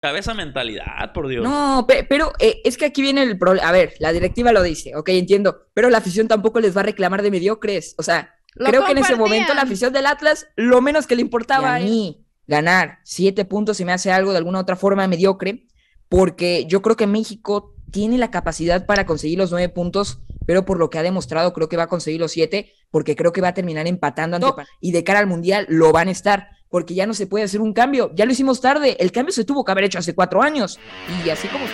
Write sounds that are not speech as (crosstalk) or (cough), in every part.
cabeza mentalidad, por Dios. No, pero eh, es que aquí viene el problema. A ver, la directiva lo dice, ok, entiendo, pero la afición tampoco les va a reclamar de mediocres. O sea, creo que en ese momento la afición del Atlas, lo menos que le importaba a mí ganar siete puntos si me hace algo de alguna otra forma mediocre, porque yo creo que México tiene la capacidad para conseguir los nueve puntos, pero por lo que ha demostrado creo que va a conseguir los siete, porque creo que va a terminar empatando ante y de cara al Mundial lo van a estar, porque ya no se puede hacer un cambio, ya lo hicimos tarde, el cambio se tuvo que haber hecho hace cuatro años, y así como...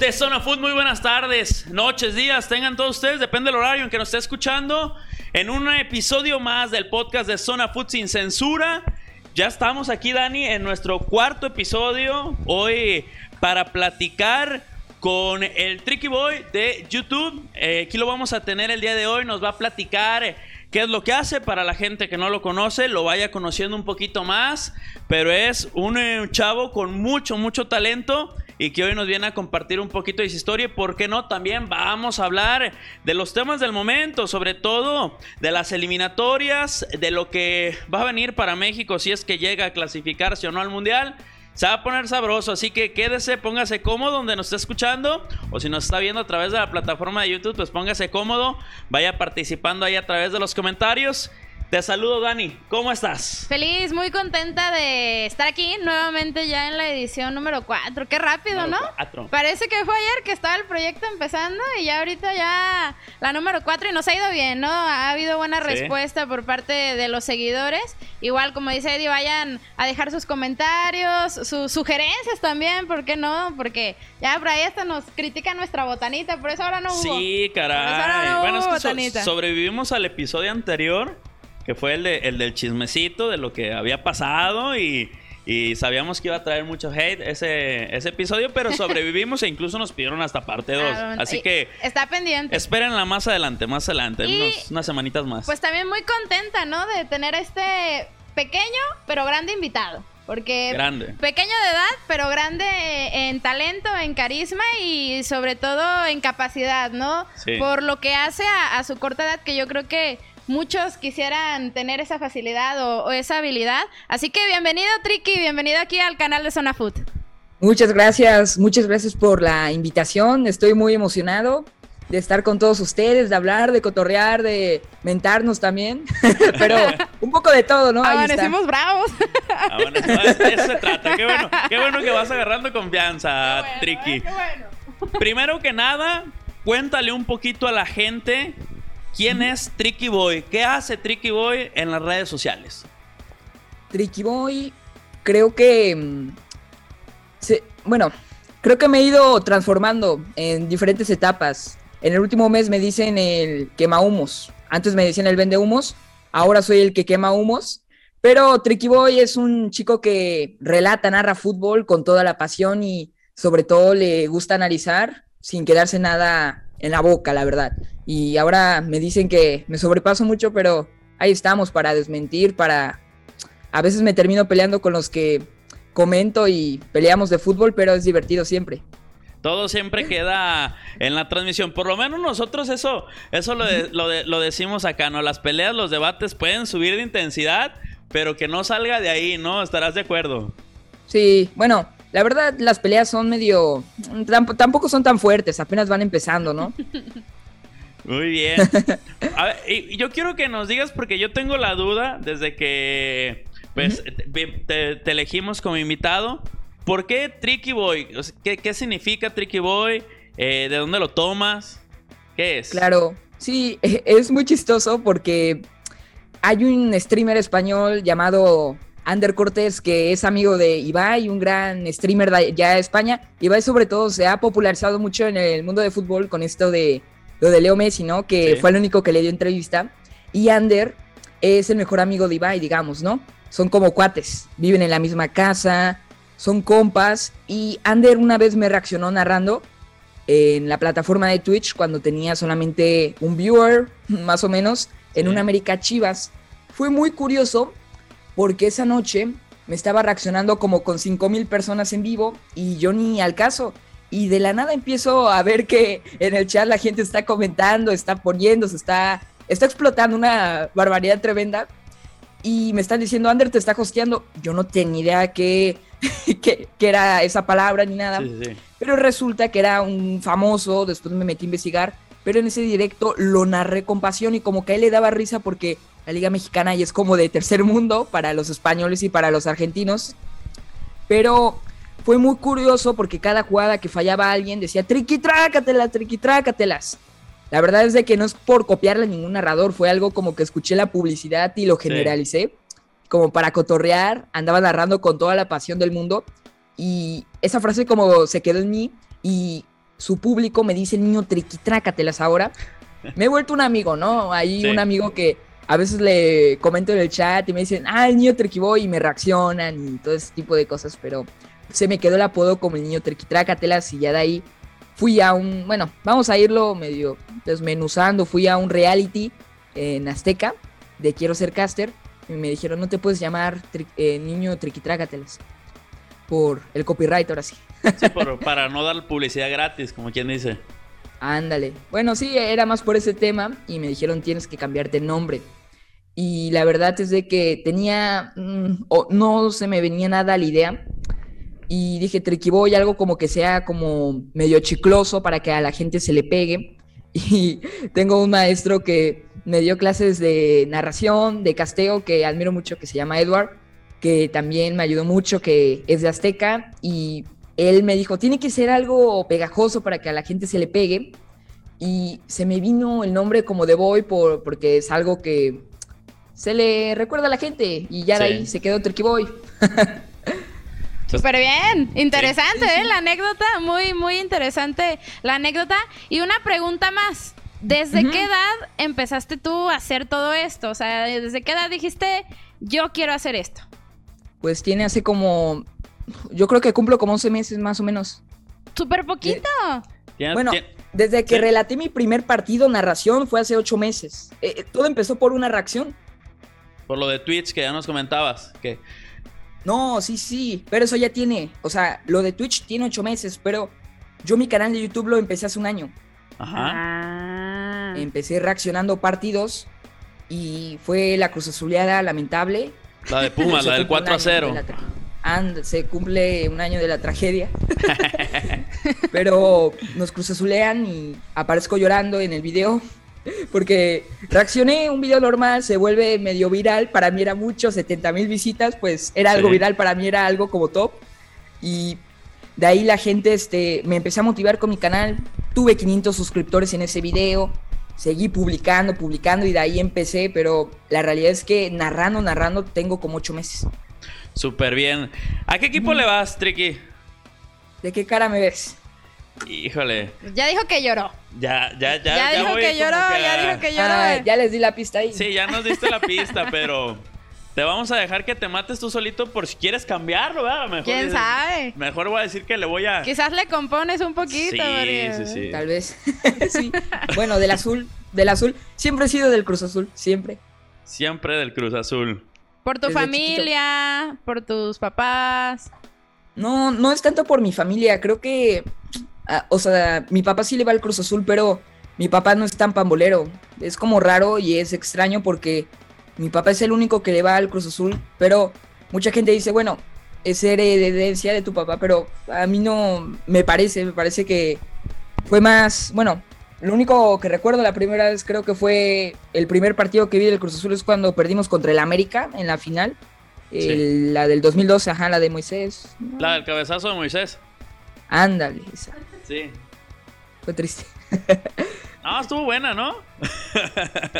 de Zona Food, muy buenas tardes, noches, días, tengan todos ustedes, depende del horario en que nos esté escuchando, en un episodio más del podcast de Zona Food sin censura. Ya estamos aquí, Dani, en nuestro cuarto episodio, hoy para platicar con el Tricky Boy de YouTube. Eh, aquí lo vamos a tener el día de hoy, nos va a platicar qué es lo que hace para la gente que no lo conoce, lo vaya conociendo un poquito más, pero es un eh, chavo con mucho, mucho talento y que hoy nos viene a compartir un poquito de su historia. Y por qué no, también vamos a hablar de los temas del momento, sobre todo de las eliminatorias, de lo que va a venir para México si es que llega a clasificarse o no al Mundial. Se va a poner sabroso, así que quédese, póngase cómodo donde nos está escuchando o si nos está viendo a través de la plataforma de YouTube, pues póngase cómodo, vaya participando ahí a través de los comentarios te saludo, Dani. ¿Cómo estás? Feliz, muy contenta de estar aquí nuevamente ya en la edición número 4. Qué rápido, ¿no? Parece que fue ayer que estaba el proyecto empezando y ya ahorita ya la número 4 y nos ha ido bien, ¿no? Ha habido buena respuesta por parte de los seguidores. Igual, como dice Eddie, vayan a dejar sus comentarios, sus sugerencias también, ¿por qué no? Porque ya por ahí hasta nos critica nuestra botanita, por eso ahora no hubo. Sí, caray. bueno, es que sobrevivimos al episodio anterior que fue el, de, el del chismecito de lo que había pasado y, sabíamos que iba a traer mucho hate ese, ese episodio, pero (laughs) sobrevivimos e incluso nos pidieron hasta parte 2. Así que... Está pendiente. Espérenla más adelante, más adelante, unas semanitas más. Pues también muy contenta, ¿no? De tener este pequeño pero grande invitado. Porque grande. pequeño de edad, pero grande en talento, en carisma y sobre todo en capacidad, ¿no? Por lo que hace a, su corta edad, que yo creo que muchos quisieran tener esa facilidad o, esa habilidad. Así que bienvenido, Tricky, bienvenido aquí al canal de Zona Food. Muchas gracias, muchas gracias por la invitación. Estoy muy emocionado de estar con todos ustedes, de hablar, de cotorrear, de también, (laughs) pero (laughs) un poco de todo, ¿no? Amanecimos bravos. Ah, bueno, eso, se trata. Qué bueno, qué bueno que vas agarrando confianza, Tricky. Eh, qué bueno. Primero que nada, cuéntale un poquito a la gente ¿Quién es Tricky Boy? ¿Qué hace Tricky Boy en las redes sociales? Tricky Boy, creo que. Mm, bueno, creo que me he ido transformando en diferentes etapas. En el último mes me dicen el quema humos. Antes me decían el vende humos. Ahora soy el que quema humos. Pero Tricky Boy es un chico que relata, narra fútbol con toda la pasión y sobre todo le gusta analizar sin quedarse nada en la boca, la verdad. Y ahora me dicen que me sobrepaso mucho, pero ahí estamos para desmentir, para... A veces me termino peleando con los que comento y peleamos de fútbol, pero es divertido siempre. Todo siempre queda en la transmisión. Por lo menos nosotros eso, eso lo, lo, decimos acá, ¿no? Las peleas, los debates pueden subir de intensidad, pero que no salga de ahí, ¿no? ¿Estarás de acuerdo? Sí, bueno, la verdad, las peleas son medio. Tampoco son tan fuertes, apenas van empezando, ¿no? (laughs) Muy bien. A ver, y yo quiero que nos digas, porque yo tengo la duda desde que pues, te, elegimos como invitado. ¿Por qué Tricky Boy? ¿Qué, significa Tricky Boy? Eh, ¿De dónde lo tomas? ¿Qué es? Claro, sí, (laughs) es muy chistoso porque hay un streamer español llamado Ander Cortés, que es amigo de Ibai, un gran streamer ya de España. Ibai sobre todo se ha popularizado mucho en el mundo de fútbol con esto de lo de Leo Messi, ¿no? Que fue el único que le dio entrevista. Y Ander es el mejor amigo de Ibai, digamos, ¿no? Son como cuates, viven en la misma casa, son compas. Y Ander una vez me reaccionó narrando en la plataforma de Twitch cuando tenía solamente un viewer, (laughs) más o menos, en un América Chivas. Fue muy curioso porque esa noche me estaba reaccionando como con 5000 personas en vivo y yo ni al caso. Y de la nada empiezo a ver que en el chat la gente está comentando, está poniendo, se está está explotando una barbaridad tremenda y me están diciendo, Ander te está hosteando. Yo no tenía idea que, (laughs) que, era esa palabra ni nada. Pero resulta que era un famoso, después me metí a investigar, pero en ese directo lo narré con pasión y como que a él le daba risa porque la Liga Mexicana y es como de tercer mundo para los españoles y para los argentinos. Pero fue muy curioso porque cada jugada que fallaba alguien decía triqui trácatelas, triqui trácatelas. La verdad es de que no es por copiarle a ningún narrador, fue algo como que escuché la publicidad y lo generalicé, como para cotorrear, andaba narrando con toda la pasión del mundo y esa frase como se quedó en mí y su público me dice, niño, triquitrácatelas ahora. (laughs) Me he vuelto un amigo, ¿no? Hay un amigo que a veces le comento en el chat y me dicen, ah, el niño triquiboy y me reaccionan y todo ese tipo de cosas, pero se me quedó el apodo como el niño triquitrácatelas y ya de ahí fui a un, bueno, vamos a irlo medio desmenuzando, fui a un reality en Azteca de Quiero ser caster y me dijeron, no te puedes llamar eh, niño triquitrácatelas por el copyright ahora sí. sí para no dar publicidad gratis, como quien dice. Ándale. Bueno, sí, era más por ese tema y me dijeron tienes que cambiarte nombre. Y la verdad es de que tenía, mm, no se me venía nada a la idea y dije, Triquiboy, algo como que sea como medio chicloso para que a la gente se le pegue. (laughs) Y tengo un maestro que me dio clases de narración, de casteo, que admiro mucho, que se llama Edward, que también me ayudó mucho, que es de Azteca, y él me dijo, tiene que ser algo pegajoso para que a la gente se le pegue. Y se me vino el nombre como de Boy por, porque es algo que se le recuerda a la gente, y ya de ahí se quedó Triquiboy. (laughs) Súper bien, interesante, ¿eh? La anécdota, muy, muy interesante la anécdota. Y una pregunta más, ¿desde qué edad empezaste tú a hacer todo esto? O sea, ¿desde qué edad dijiste, yo quiero hacer esto? Pues tiene hace como, yo creo que cumplo como 11 meses más o menos. Súper poquito. bueno, desde que relaté mi primer partido narración fue hace 8 meses. Eh, eh, todo empezó por una reacción. Por lo de Twitch que ya nos comentabas, que no, sí, sí, pero eso ya tiene, o sea, lo de Twitch tiene ocho meses, pero yo mi canal de YouTube lo empecé hace un año. Ajá. Ah. Empecé reaccionando partidos y fue la cruz azuleada lamentable. La de Pumas, (laughs) la del 4 a 0. And, se cumple un año de la tragedia. (laughs) (laughs) Pero nos cruzazulean y aparezco llorando en el video porque reaccioné, un video normal se vuelve medio viral, para mí era mucho, 70 mil visitas, pues era algo viral, para mí era algo como top. Y de ahí la gente este, me empecé a motivar con mi canal, tuve 500 suscriptores en ese video, seguí publicando, publicando y de ahí empecé, pero la realidad es que narrando, narrando tengo como 8 meses. Súper bien. ¿A qué equipo le vas, Tricky? ¿De qué cara me ves? Híjole. Ya dijo que lloró. Ya, ya, ya. Ya, dijo que lloró, ya dijo que lloró. Ah, ya les di la pista ahí. Sí, ya nos diste la pista, (laughs) pero te vamos a dejar que te mates tú solito por si quieres cambiarlo, ¿verdad? Mejor ¿Quién sabe? Mejor voy a decir que le voy a... Quizás le compones un poquito, Sí, sí, sí. Tal vez. (laughs) sí. Bueno, del azul, del azul. Siempre he sido del Cruz Azul, siempre. Siempre del Cruz Azul. Por tu familia, por tus papás. No, no es tanto por mi familia. Creo que Ah, o sea, mi papá sí le va al Cruz Azul, pero mi papá no es tan pambolero. Es como raro y es extraño porque mi papá es el único que le va al Cruz Azul, pero mucha gente dice, bueno, es heredencia de tu papá, pero a mí no me parece, me parece que fue más, bueno, lo único que recuerdo la primera vez creo que fue el primer partido que vi del Cruz Azul es cuando perdimos contra el América en la final. La del 2012, ajá, la de Moisés. La del cabezazo de Moisés. Ándale, esa. Sí. Fue triste. No, (laughs) estuvo buena, ¿no?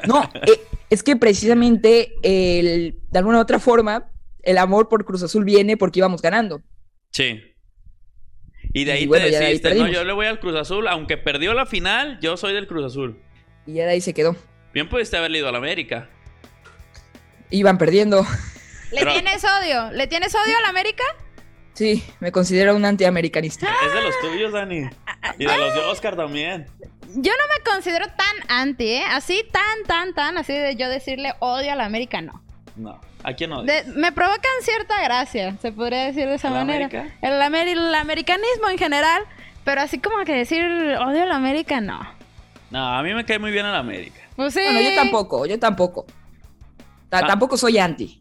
no, eh, es que precisamente el, de alguna u otra forma el amor por Cruz Azul viene porque íbamos ganando. Sí. Y de ahí te deciste, no, yo le voy al Cruz Azul, aunque perdió la final, yo soy del Cruz Azul. Y ya de ahí se quedó. Bien pudiste haberle ido al América. Iban perdiendo. ¿Le tienes odio? ¿Le tienes odio al América? Sí, me considero un antiamericanista. Es de los tuyos, Dani. Y de los de Oscar también. Yo no me considero tan anti, ¿eh? Así, tan, tan, tan, así de yo decirle odio a la América, no. No. ¿A quién no? me provocan cierta gracia, se podría decir de esa manera. El, el americanismo en general, pero así como que decir odio a la América, no. No, a mí me cae muy bien a la América. Pues sí. Bueno, yo tampoco, yo tampoco. Ah. Tampoco soy anti.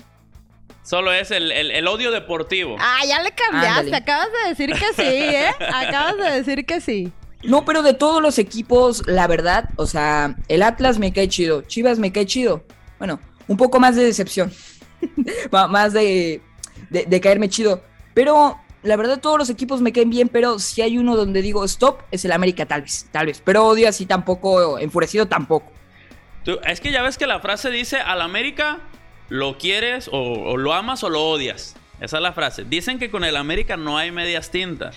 Solo es el, odio deportivo. Ah, ya le cambiaste. Acabas de decir que sí, ¿eh? Acabas de decir que sí. No, pero de todos los equipos, la verdad, o sea, el Atlas me cae chido, Chivas me cae chido. Bueno, un poco más de decepción. (laughs) más de, de, caerme chido. Pero la verdad, todos los equipos me caen bien, pero si hay uno donde digo stop, es el América, tal vez, tal vez. Pero odio así tampoco, enfurecido tampoco. es que ya ves que la frase dice: al América lo quieres o, o lo amas o lo odias. Esa es la frase. Dicen que con el América no hay medias tintas.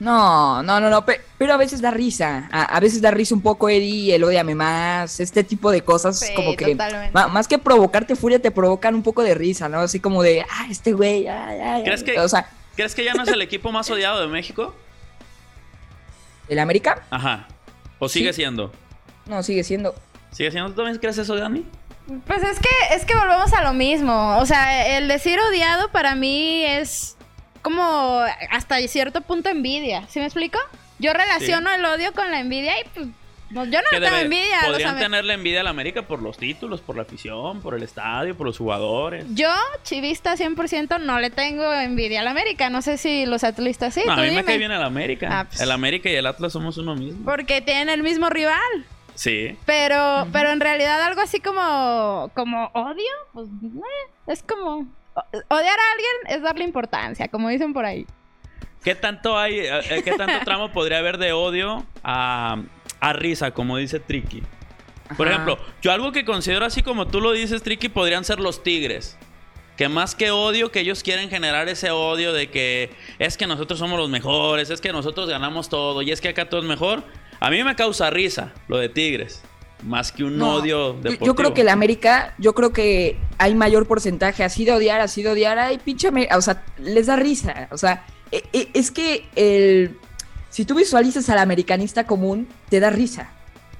No, no, no, no, pero a veces da risa. A, veces da risa un poco, Eddie, el odiame más, este tipo de cosas. como que más que provocarte furia, te provocan un poco de risa, ¿no? Así como de, ah, este güey, ay, ¿Crees que, o sea, ¿Crees que ya no es el equipo más odiado de México? ¿El América? Ajá. ¿O sigue siendo? No, sigue siendo. ¿Sigue siendo? ¿Tú también crees eso, Dani? Pues es que, es que volvemos a lo mismo. O sea, el decir odiado para mí es como hasta cierto punto envidia. ¿Sí me explico? Yo relaciono el odio con la envidia y pues yo no tengo envidia. Podrían tenerle envidia a la América por los títulos, por la afición, por el estadio, por los jugadores. Yo, chivista 100%, no le tengo envidia a la América. No sé si los atlistas sí. a mí me cae bien el América. Ah, pues. El América y el Atlas somos uno mismo. Porque tienen el mismo rival. Sí. Pero, pero en realidad algo así como, como odio, pues eh, es como odiar a alguien es darle importancia, como dicen por ahí. ¿Qué tanto hay, eh, eh, qué tanto tramo (laughs) podría haber de odio a, risa, como dice Tricky? Por ejemplo, yo algo que considero así como tú lo dices, Tricky, podrían ser los tigres. Que más que odio, que ellos quieren generar ese odio de que es que nosotros somos los mejores, es que nosotros ganamos todo y es que acá todo es mejor. A mí me causa risa lo de tigres. Más que un odio deportivo. Yo creo que la América, yo creo que hay mayor porcentaje así de odiar, así de odiar, ay, pinche, o sea, les da risa. O sea, e, e, es que el, si tú visualizas al americanista común, te da risa.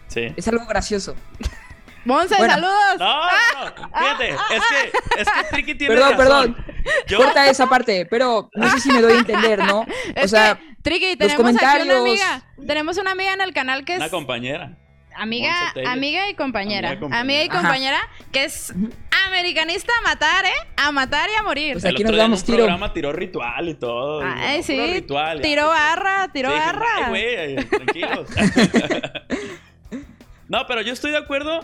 Sí. Es algo gracioso. Monse, saludos. No, no, fíjate, es que, es que Tricky tiene Perdón, perdón. Corta esa parte, pero no sé si me doy a entender, ¿no? O (laughs) sea, Tricky, tenemos aquí una amiga. Tenemos una amiga en el canal que es. Una compañera amiga, amiga y compañera. Amiga, y compañera, que es americanista a matar, ¿eh? A matar y a morir. Pues aquí nos damos tiro. programa tiró ritual y todo. Ay, sí. Ritual, tiró barra, tiró barra. Ay, güey, tranquilos. (laughs) (laughs) no, pero yo estoy de acuerdo.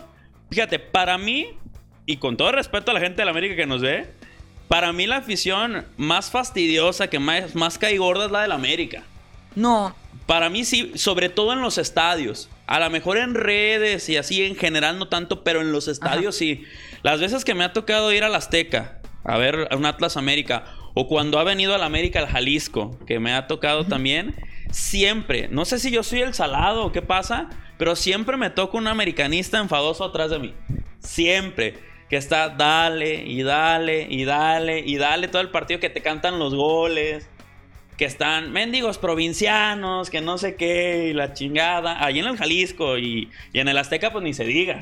Fíjate, para mí, y con todo respeto a la gente de la América que nos ve, para mí la afición más fastidiosa, que más, más cae gorda es la de la América. No. Para mí sí, sobre todo en los estadios. A lo mejor en redes y así en general no tanto, pero en los estadios sí. Las veces que me ha tocado ir al Azteca a ver a un Atlas América o cuando ha venido al América al Jalisco, que me ha tocado también, siempre, no sé si yo soy el salado o qué pasa, pero siempre me toca un americanista enfadoso atrás de mí. Siempre. Que está dale y dale y dale y dale todo el partido que te cantan los goles que están mendigos provincianos, que no sé qué, y la chingada, allí en el Jalisco y, en el Azteca, pues ni se diga.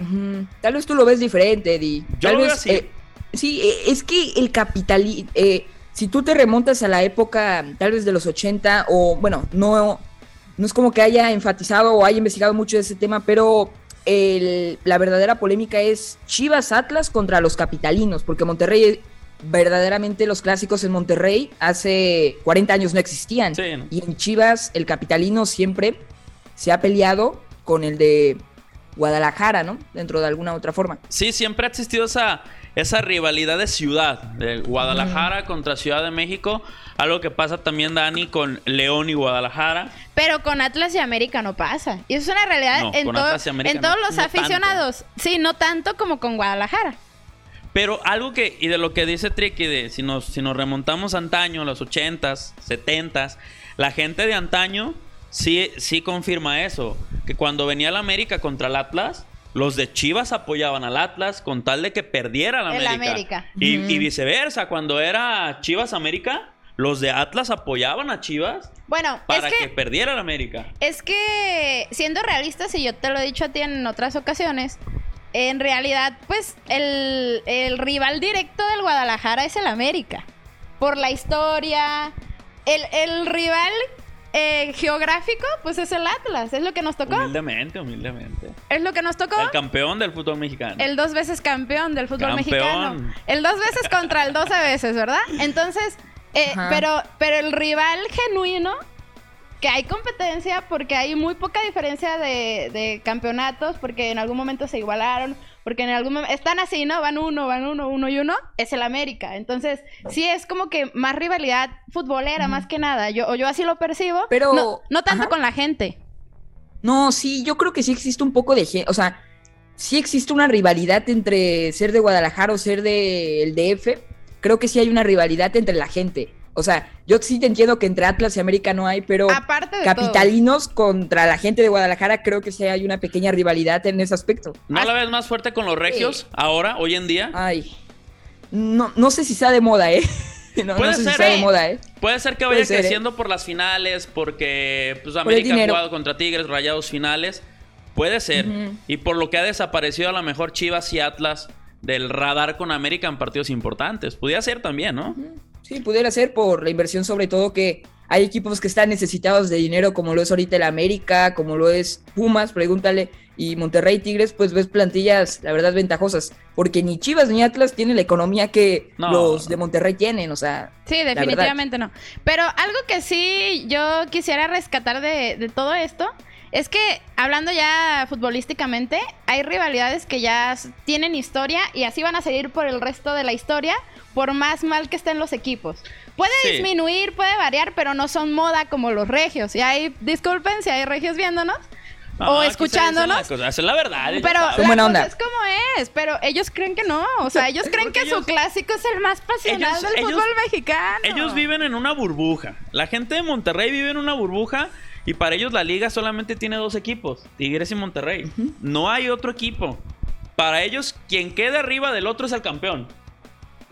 Tal vez tú lo ves diferente, Eddie. Yo Tal lo vez, así. Eh, sí, eh, es que el capitalismo, eh, si tú te remontas a la época, tal vez de los 80, o bueno, no, no es como que haya enfatizado o haya investigado mucho de ese tema, pero la verdadera polémica es Chivas Atlas contra los capitalinos, porque Monterrey verdaderamente los clásicos en Monterrey hace 40 años no existían. Y en Chivas, el capitalino siempre se ha peleado con el de Guadalajara, ¿no? Dentro de alguna otra forma. Sí, siempre ha existido esa, esa rivalidad de ciudad, de Guadalajara contra Ciudad de México. Algo que pasa también, Dani, con León y Guadalajara. Pero con Atlas y América no pasa. Y eso es una realidad en, en todos los aficionados. Sí, no tanto como con Guadalajara. Pero algo que, y de lo que dice Tricky, de si nos, si nos remontamos antaño, los 80s, 70s, la gente de antaño sí, sí confirma eso. Que cuando venía el América contra el Atlas, los de Chivas apoyaban al Atlas con tal de que perdiera la América. América. Y, y, viceversa, cuando era Chivas América, los de Atlas apoyaban a Chivas. Bueno, para que, que, perdiera la América. Es que, siendo realistas, y yo te lo he dicho a ti en otras ocasiones, en realidad, pues el, rival directo del Guadalajara es el América. Por la historia. El, rival eh, geográfico, pues es el Atlas, es lo que nos tocó. Humildemente, humildemente. Es lo que nos tocó. El campeón del fútbol mexicano. El dos veces campeón del fútbol mexicano. El dos veces contra el doce veces, ¿verdad? Entonces, eh, pero, pero el rival genuino que hay competencia porque hay muy poca diferencia de, de, campeonatos, porque en algún momento se igualaron, porque en algún momento están así, ¿no? Van uno, van uno, uno y uno, es el América. Entonces, sí es como que más rivalidad futbolera, más que nada. Yo, o yo así lo percibo, pero no, tanto con la gente. No, sí, yo creo que sí existe un poco de, o sea, sí existe una rivalidad entre ser de Guadalajara o ser del DF. Creo que sí hay una rivalidad entre la gente. O sea, yo sí te entiendo que entre Atlas y América no hay, pero capitalinos contra la gente de Guadalajara creo que sí hay una pequeña rivalidad en ese aspecto. ¿No la ves más fuerte con los regios ahora, hoy en día? Ay, no, no sé si sea de moda, ¿eh? (laughs) No, Puede ser, de moda, ¿eh? Puede ser que vaya ¿eh? creciendo por las finales, porque pues, América ha jugado contra Tigres, Rayados finales. Puede ser. Y por lo que ha desaparecido a lo mejor Chivas y Atlas del radar con América en partidos importantes. Podría ser también, ¿no? Sí, pudiera ser por la inversión, sobre todo que hay equipos que están necesitados de dinero, como lo es ahorita el América, como lo es Pumas, pregúntale, y Monterrey Tigres, pues ves plantillas, la verdad, ventajosas, porque ni Chivas ni Atlas tienen la economía que los de Monterrey tienen, o sea. Sí, definitivamente no. Pero algo que sí yo quisiera rescatar de, de todo esto es que hablando ya futbolísticamente, hay rivalidades que ya tienen historia y así van a seguir por el resto de la historia por más mal que estén los equipos. Puede disminuir, puede variar, pero no son moda como los regios. Y hay, disculpen si hay regios viéndonos. o escuchándonos. es la verdad. Pero la es como es, pero ellos creen que no. O sea, ellos creen que su clásico es el más pasional del fútbol mexicano. Ellos viven en una burbuja. La gente de Monterrey vive en una burbuja y para ellos la liga solamente tiene dos equipos, Tigres y Monterrey. No hay otro equipo. Para ellos, quien quede arriba del otro es el campeón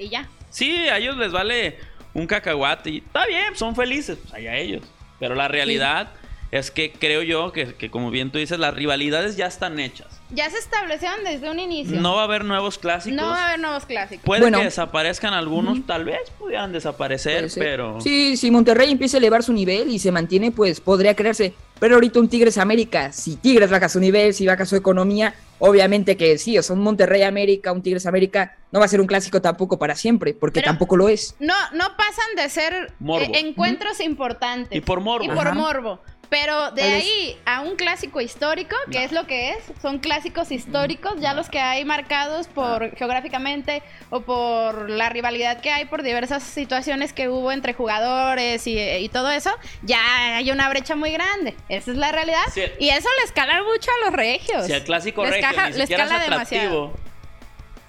y ya. Sí, a ellos les vale un cacahuate y está bien, son felices, pues allá ellos. Pero la realidad es que creo yo que, como bien tú dices, las rivalidades ya están hechas. Ya se establecieron desde un inicio. No va a haber nuevos clásicos. No va a haber nuevos clásicos. Puede que desaparezcan algunos, tal vez pudieran desaparecer, pero... Sí, si Monterrey empieza a elevar su nivel y se mantiene, pues podría creerse. Pero ahorita un Tigres América, si Tigres baja su nivel, si baja su economía, Obviamente que sí, o sea, un Monterrey América, un Tigres América, no va a ser un clásico tampoco para siempre, porque tampoco lo es. No, no pasan de ser eh, encuentros importantes. Y por morbo. Y por morbo. Pero de ahí a un clásico histórico, que es lo que es, son clásicos históricos, ya los que hay marcados por geográficamente o por la rivalidad que hay por diversas situaciones que hubo entre jugadores y, todo eso, ya hay una brecha muy grande. Esa es la realidad. y eso le escala mucho a los regios. Si el clásico regio ni siquiera es atractivo.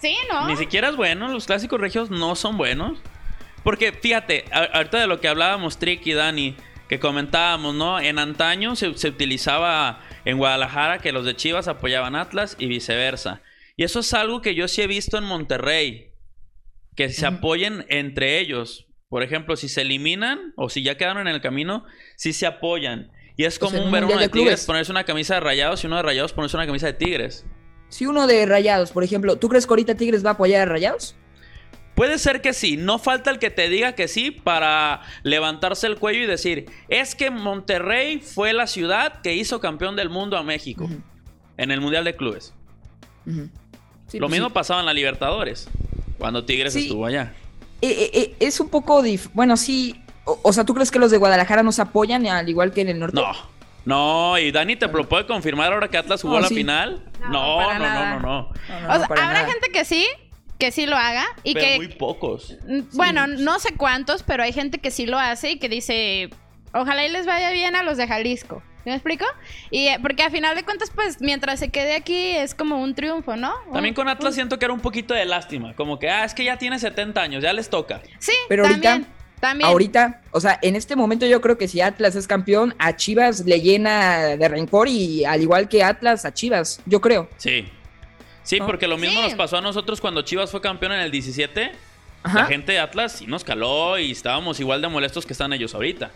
Sí, ¿no? Ni siquiera es bueno, los clásicos regios no son buenos. Porque fíjate, ahorita de lo que hablábamos Trick y Dani, que comentábamos, ¿no? En antaño se, utilizaba en Guadalajara que los de Chivas apoyaban Atlas y viceversa. Y eso es algo que yo sí he visto en Monterrey, que se apoyen entre ellos. Por ejemplo, si se eliminan o si ya quedaron en el camino, sí se apoyan. Y es pues como un ver uno de, Tigres ponerse una camisa de rayados y uno de rayados ponerse una camisa de Tigres. Si uno de rayados, por ejemplo, ¿tú crees que ahorita Tigres va a apoyar a rayados? Puede ser que sí, no falta el que te diga que sí para levantarse el cuello y decir, es que Monterrey fue la ciudad que hizo campeón del mundo a México en el Mundial de Clubes. Lo pues mismo pasaba en la Libertadores, cuando Tigres estuvo allá. Eh, eh, eh, es un poco, bueno, sí, o, sea, ¿tú crees que los de Guadalajara nos apoyan al igual que en el norte? No. No, y Dani te lo puede confirmar ahora que Atlas jugó la final. No, no, no, no, no, habrá gente que sí, que sí lo haga y pero que muy pocos. Bueno, no sé cuántos, pero hay gente que sí lo hace y que dice, ojalá y les vaya bien a los de Jalisco. ¿Me explico? Y eh, porque a final de cuentas, pues, mientras se quede aquí es como un triunfo, ¿no? También con Atlas siento que era un poquito de lástima. Como que, ah, es que ya tiene 70 años, ya les toca. Sí, pero ahorita, también. Ahorita, o sea, en este momento yo creo que si Atlas es campeón, a Chivas le llena de rencor y al igual que Atlas a Chivas, yo creo. Sí. Sí, porque lo mismo nos pasó a nosotros cuando Chivas fue campeón en el 17. La gente de Atlas sí nos caló y estábamos igual de molestos que están ellos ahorita.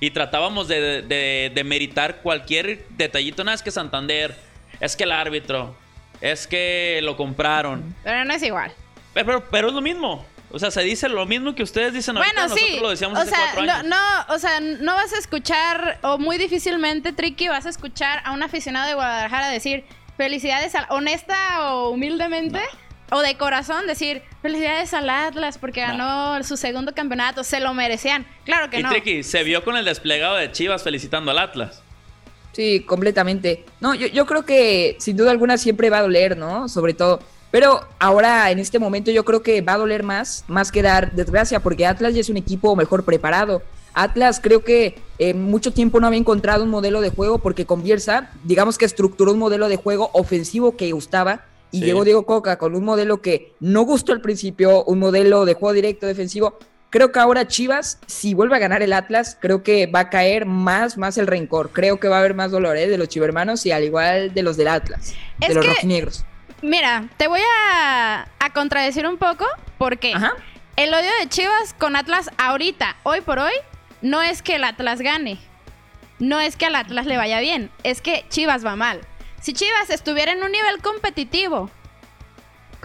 Y tratábamos de, de, meritar cualquier detallito. No, es que Santander, es que el árbitro, es que lo compraron. Pero no es igual. Pero, pero, es lo mismo. O sea, se dice lo mismo que ustedes dicen bueno, ahorita, sí. nosotros lo decíamos o sea, No, o sea, no vas a escuchar, o muy difícilmente, Tricky, vas a escuchar a un aficionado de Guadalajara decir felicidades, honesta o humildemente. O de corazón decir, felicidades al Atlas porque ganó su segundo campeonato, se lo merecían. Claro que y no. Tricky, se vio con el desplegado de Chivas felicitando al Atlas. Sí, completamente. No, yo, yo creo que sin duda alguna siempre va a doler, ¿no? Sobre todo. Pero ahora, en este momento, yo creo que va a doler más, más que dar desgracia, porque Atlas ya es un equipo mejor preparado. Atlas creo que en mucho tiempo no había encontrado un modelo de juego porque con Bielsa, digamos que estructuró un modelo de juego ofensivo que gustaba y llegó Diego Coca con un modelo que no gustó al principio, un modelo de juego directo defensivo. Creo que ahora Chivas, si vuelve a ganar el Atlas, creo que va a caer más, más el rencor. Creo que va a haber más dolor ¿eh? de los chivermanos y al igual de los del Atlas, de los rojinegros. Mira, te voy a, contradecir un poco porque el odio de Chivas con Atlas ahorita, hoy por hoy, no es que el Atlas gane. No es que al Atlas le vaya bien, es que Chivas va mal. Si Chivas estuviera en un nivel competitivo,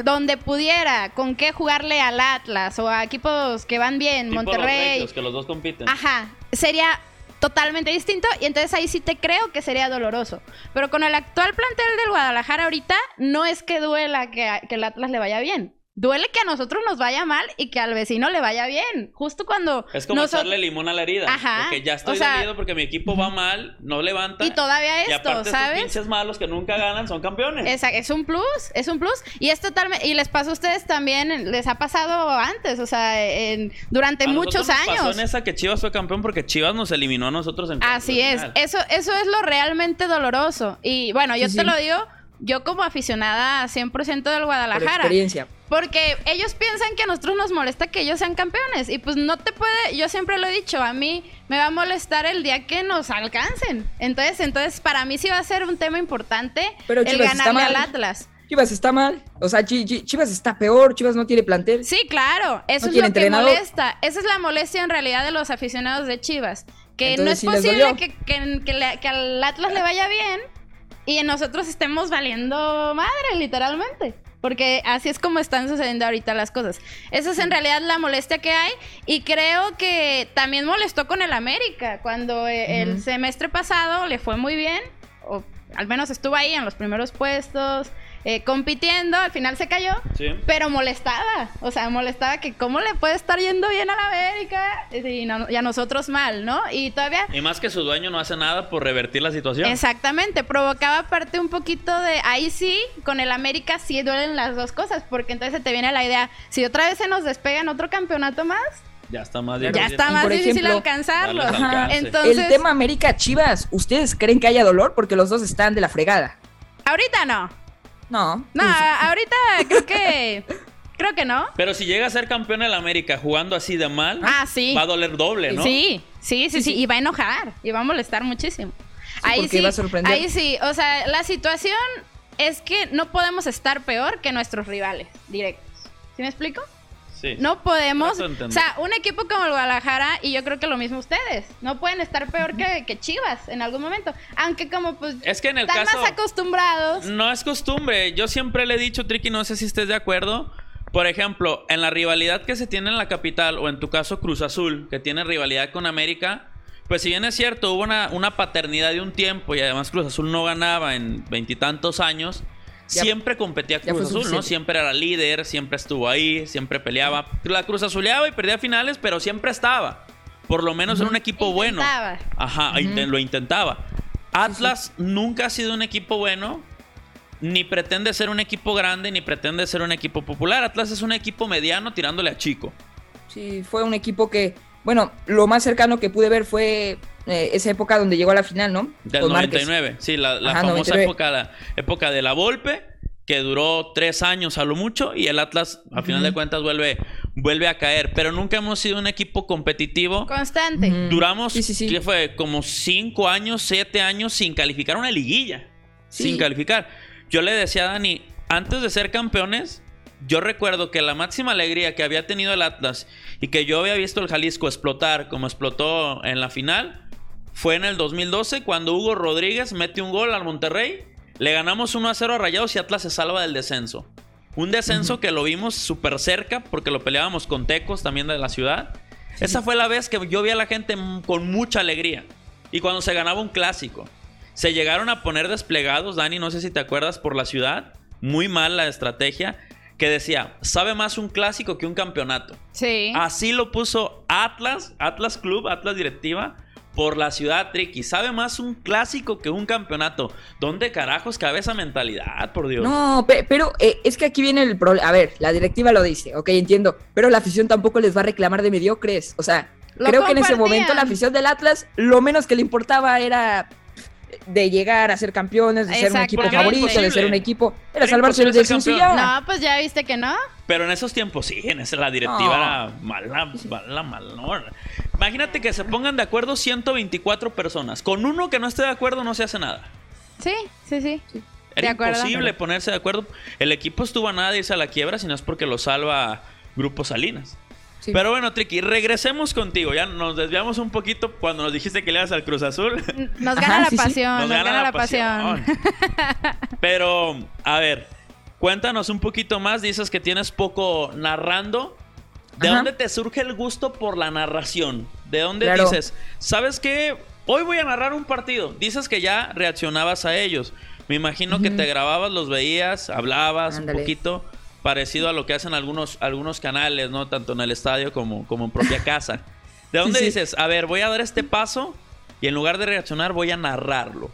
donde pudiera con qué jugarle al Atlas o a equipos que van bien, Monterrey. que los dos compiten. Ajá, sería totalmente distinto y entonces ahí sí te creo que sería doloroso. Pero con el actual plantel del Guadalajara ahorita, no es que duela que, que el Atlas le vaya bien duele que a nosotros nos vaya mal y que al vecino le vaya bien. Justo cuando. Es como echarle limón a la herida. Ajá. Porque ya estoy o porque mi equipo va mal, no levanta. Y todavía esto, y aparte ¿sabes? pinches malos que nunca ganan son campeones. es un plus, es un plus. Y es totalmente. Y les pasa a ustedes también, les ha pasado antes, o sea, en, durante muchos nos años. Pasó en esa que Chivas fue campeón porque Chivas nos eliminó a nosotros en Así es. Eso, eso es lo realmente doloroso. Y bueno, yo te lo digo yo como aficionada 100% del Guadalajara. Por experiencia. Porque ellos piensan que a nosotros nos molesta que ellos sean campeones. Y pues no te puede, yo siempre lo he dicho, a mí me va a molestar el día que nos alcancen. Entonces, entonces para mí sí va a ser un tema importante Pero el ganarle al Atlas. Chivas está mal. O sea, Chivas está peor. Chivas no tiene plantel. Sí, claro. Eso es lo que molesta. Esa es la molestia en realidad de los aficionados de Chivas. Que no es posible que, que al Atlas le vaya bien y nosotros estemos valiendo madre, literalmente. Porque así es como están sucediendo ahorita las cosas. Esa es en realidad la molestia que hay. Y creo que también molestó con el América. Cuando eh, el semestre pasado le fue muy bien. O al menos estuvo ahí en los primeros puestos. Eh, compitiendo, al final se cayó, pero molestaba, o sea, molestaba que cómo le puede estar yendo bien a la América y, a nosotros mal, ¿no? Y todavía... Y más que su dueño no hace nada por revertir la situación. Exactamente, provocaba parte un poquito de, ahí sí, con el América sí duelen las dos cosas, porque entonces te viene la idea, si otra vez se nos despega en otro campeonato más, ya está más difícil. Ya está más difícil alcanzarlo. Entonces, el tema América Chivas, ¿ustedes creen que haya dolor? Porque los dos están de la fregada. Ahorita no. No. No, ahorita creo que. Creo que no. Pero si llega a ser campeón en la América jugando así de mal, ah, sí. va a doler doble, ¿no? Sí, sí, sí, sí, Y va a enojar. Y va a molestar muchísimo. ahí sí. Va a sorprender. Ahí sí. O sea, la situación es que no podemos estar peor que nuestros rivales directos. ¿Sí me explico? No podemos. O sea, un equipo como el Guadalajara, y yo creo que lo mismo ustedes, no pueden estar peor que, Chivas en algún momento. Aunque como pues es que en el están más acostumbrados. No es costumbre. Yo siempre le he dicho, Tricky, no sé si estés de acuerdo. Por ejemplo, en la rivalidad que se tiene en la capital, o en tu caso Cruz Azul, que tiene rivalidad con América, pues si bien es cierto, hubo una, una paternidad de un tiempo y además Cruz Azul no ganaba en veintitantos años siempre competía Cruz Azul, ¿no? Siempre era líder, siempre estuvo ahí, siempre peleaba. La Cruz Azuleaba y perdía finales, pero siempre estaba. Por lo menos en un equipo bueno. Ajá, lo intentaba. Atlas nunca ha sido un equipo bueno, ni pretende ser un equipo grande, ni pretende ser un equipo popular. Atlas es un equipo mediano tirándole a chico. Sí, fue un equipo que, bueno, lo más cercano que pude ver fue eh, esa época donde llegó a la final, ¿no? Del 99, sí, la, famosa época, la época de la Volpe, que duró tres años a lo mucho, y el Atlas, a final de cuentas, vuelve, vuelve a caer. Pero nunca hemos sido un equipo competitivo. Constante. Duramos, ¿qué fue? Como cinco años, siete años sin calificar una liguilla. Sin calificar. Yo le decía a Dani, antes de ser campeones, yo recuerdo que la máxima alegría que había tenido el Atlas y que yo había visto el Jalisco explotar como explotó en la final fue en el 2012 cuando Hugo Rodríguez mete un gol al Monterrey. Le ganamos 1 a 0 a Rayados y Atlas se salva del descenso. Un descenso que lo vimos súper cerca porque lo peleábamos con Tecos también de la ciudad. Esa fue la vez que yo vi a la gente con mucha alegría. Y cuando se ganaba un clásico. Se llegaron a poner desplegados, Dani, no sé si te acuerdas, por la ciudad. Muy mal la estrategia. Que decía, sabe más un clásico que un campeonato. Sí. Así lo puso Atlas, Atlas Club, Atlas Directiva por la ciudad, Tricky. Sabe más un clásico que un campeonato. ¿Dónde carajos cabe esa mentalidad, por Dios? No, pero eh, es que aquí viene el problema. A ver, la directiva lo dice, ok, entiendo. Pero la afición tampoco les va a reclamar de mediocres. O sea, creo que en ese momento la afición del Atlas, lo menos que le importaba era de llegar a ser campeones, de ser un equipo favorito, de ser un equipo. Era, salvarse el descenso No, pues ya viste que no. Pero en esos tiempos sí, en esa la directiva era mala, mala, mala. Imagínate que se pongan de acuerdo 124 personas. Con uno que no esté de acuerdo no se hace nada. Sí, sí, sí. Era imposible ponerse de acuerdo. El equipo estuvo a nada de irse a la quiebra, si no es porque lo salva Grupo Salinas. Pero bueno, Tricky, regresemos contigo. Ya nos desviamos un poquito cuando nos dijiste que le ibas al Cruz Azul. Nos gana la pasión, nos, gana, la pasión. (laughs) Pero, a ver, cuéntanos un poquito más. Dices que tienes poco narrando. ¿De dónde te surge el gusto por la narración? ¿De dónde dices, sabes qué? Hoy voy a narrar un partido. Dices que ya reaccionabas a ellos. Me imagino que te grababas, los veías, hablabas un poquito parecido a lo que hacen algunos, algunos canales, ¿no? Tanto en el estadio como, como en propia casa. (laughs) ¿De dónde dices, a ver, voy a dar este paso y en lugar de reaccionar voy a narrarlo?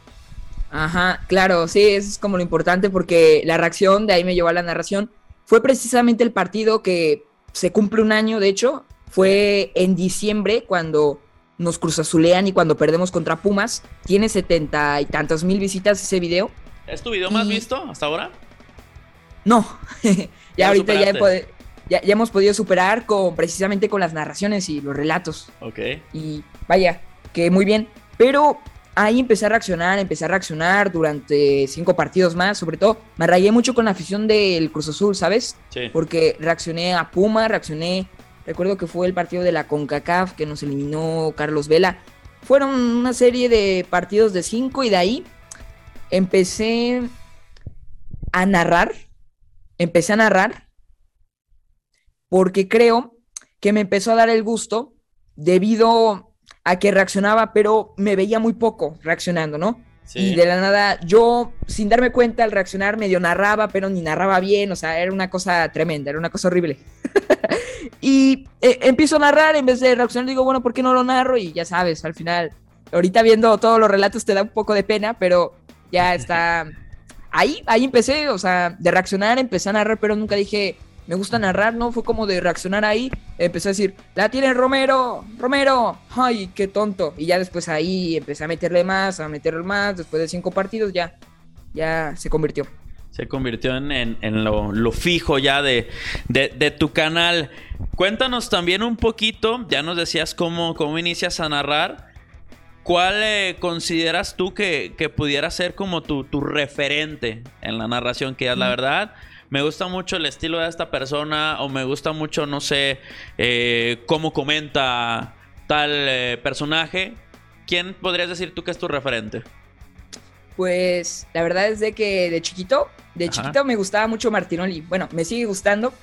Ajá, claro, sí, eso es como lo importante porque la reacción, de ahí me llevó a la narración, fue precisamente el partido que se cumple un año, de hecho, fue en diciembre cuando nos cruzazulean y cuando perdemos contra Pumas. Tiene setenta y tantas mil visitas ese video. ¿Es tu video más visto hasta ahora? No, (laughs) ya, ahorita ya, ya, hemos podido superar con precisamente con las narraciones y los relatos. Ok. Y vaya, que muy bien. Pero ahí empecé a reaccionar, empecé a reaccionar durante cinco partidos más, sobre todo me rayé mucho con la afición del Cruz Azul, ¿sabes? Sí. Porque reaccioné a Puma, reaccioné, recuerdo que fue el partido de la CONCACAF que nos eliminó Carlos Vela. Fueron una serie de partidos de cinco y de ahí empecé a narrar empecé a narrar porque creo que me empezó a dar el gusto debido a que reaccionaba, pero me veía muy poco reaccionando, ¿no? Y de la nada, yo, sin darme cuenta, al reaccionar medio narraba, pero ni narraba bien, o sea, era una cosa tremenda, era una cosa horrible. (laughs) y eh, empiezo a narrar, en vez de reaccionar, digo, bueno, ¿por qué no lo narro? Y ya sabes, al final, ahorita viendo todos los relatos te da un poco de pena, pero ya está (laughs) ahí, ahí empecé, o sea, de reaccionar, empecé a narrar, pero nunca dije, me gusta narrar, ¿no? Fue como de reaccionar ahí, empecé a decir, la tiene Romero, Romero, ay, qué tonto. Y ya después ahí empecé a meterle más, a meterle más, después de cinco partidos ya, ya se convirtió. Se convirtió en, lo, fijo ya de, de, tu canal. Cuéntanos también un poquito, ya nos decías cómo, cómo inicias a narrar. ¿Cuál eh, consideras tú que, pudiera ser como tu, referente en la narración? Que es la verdad, me gusta mucho el estilo de esta persona o me gusta mucho, no sé, eh, cómo comenta tal eh, personaje. ¿Quién podrías decir tú que es tu referente? Pues la verdad es de que de chiquito, de chiquito me gustaba mucho Martinoli. Bueno, me sigue gustando,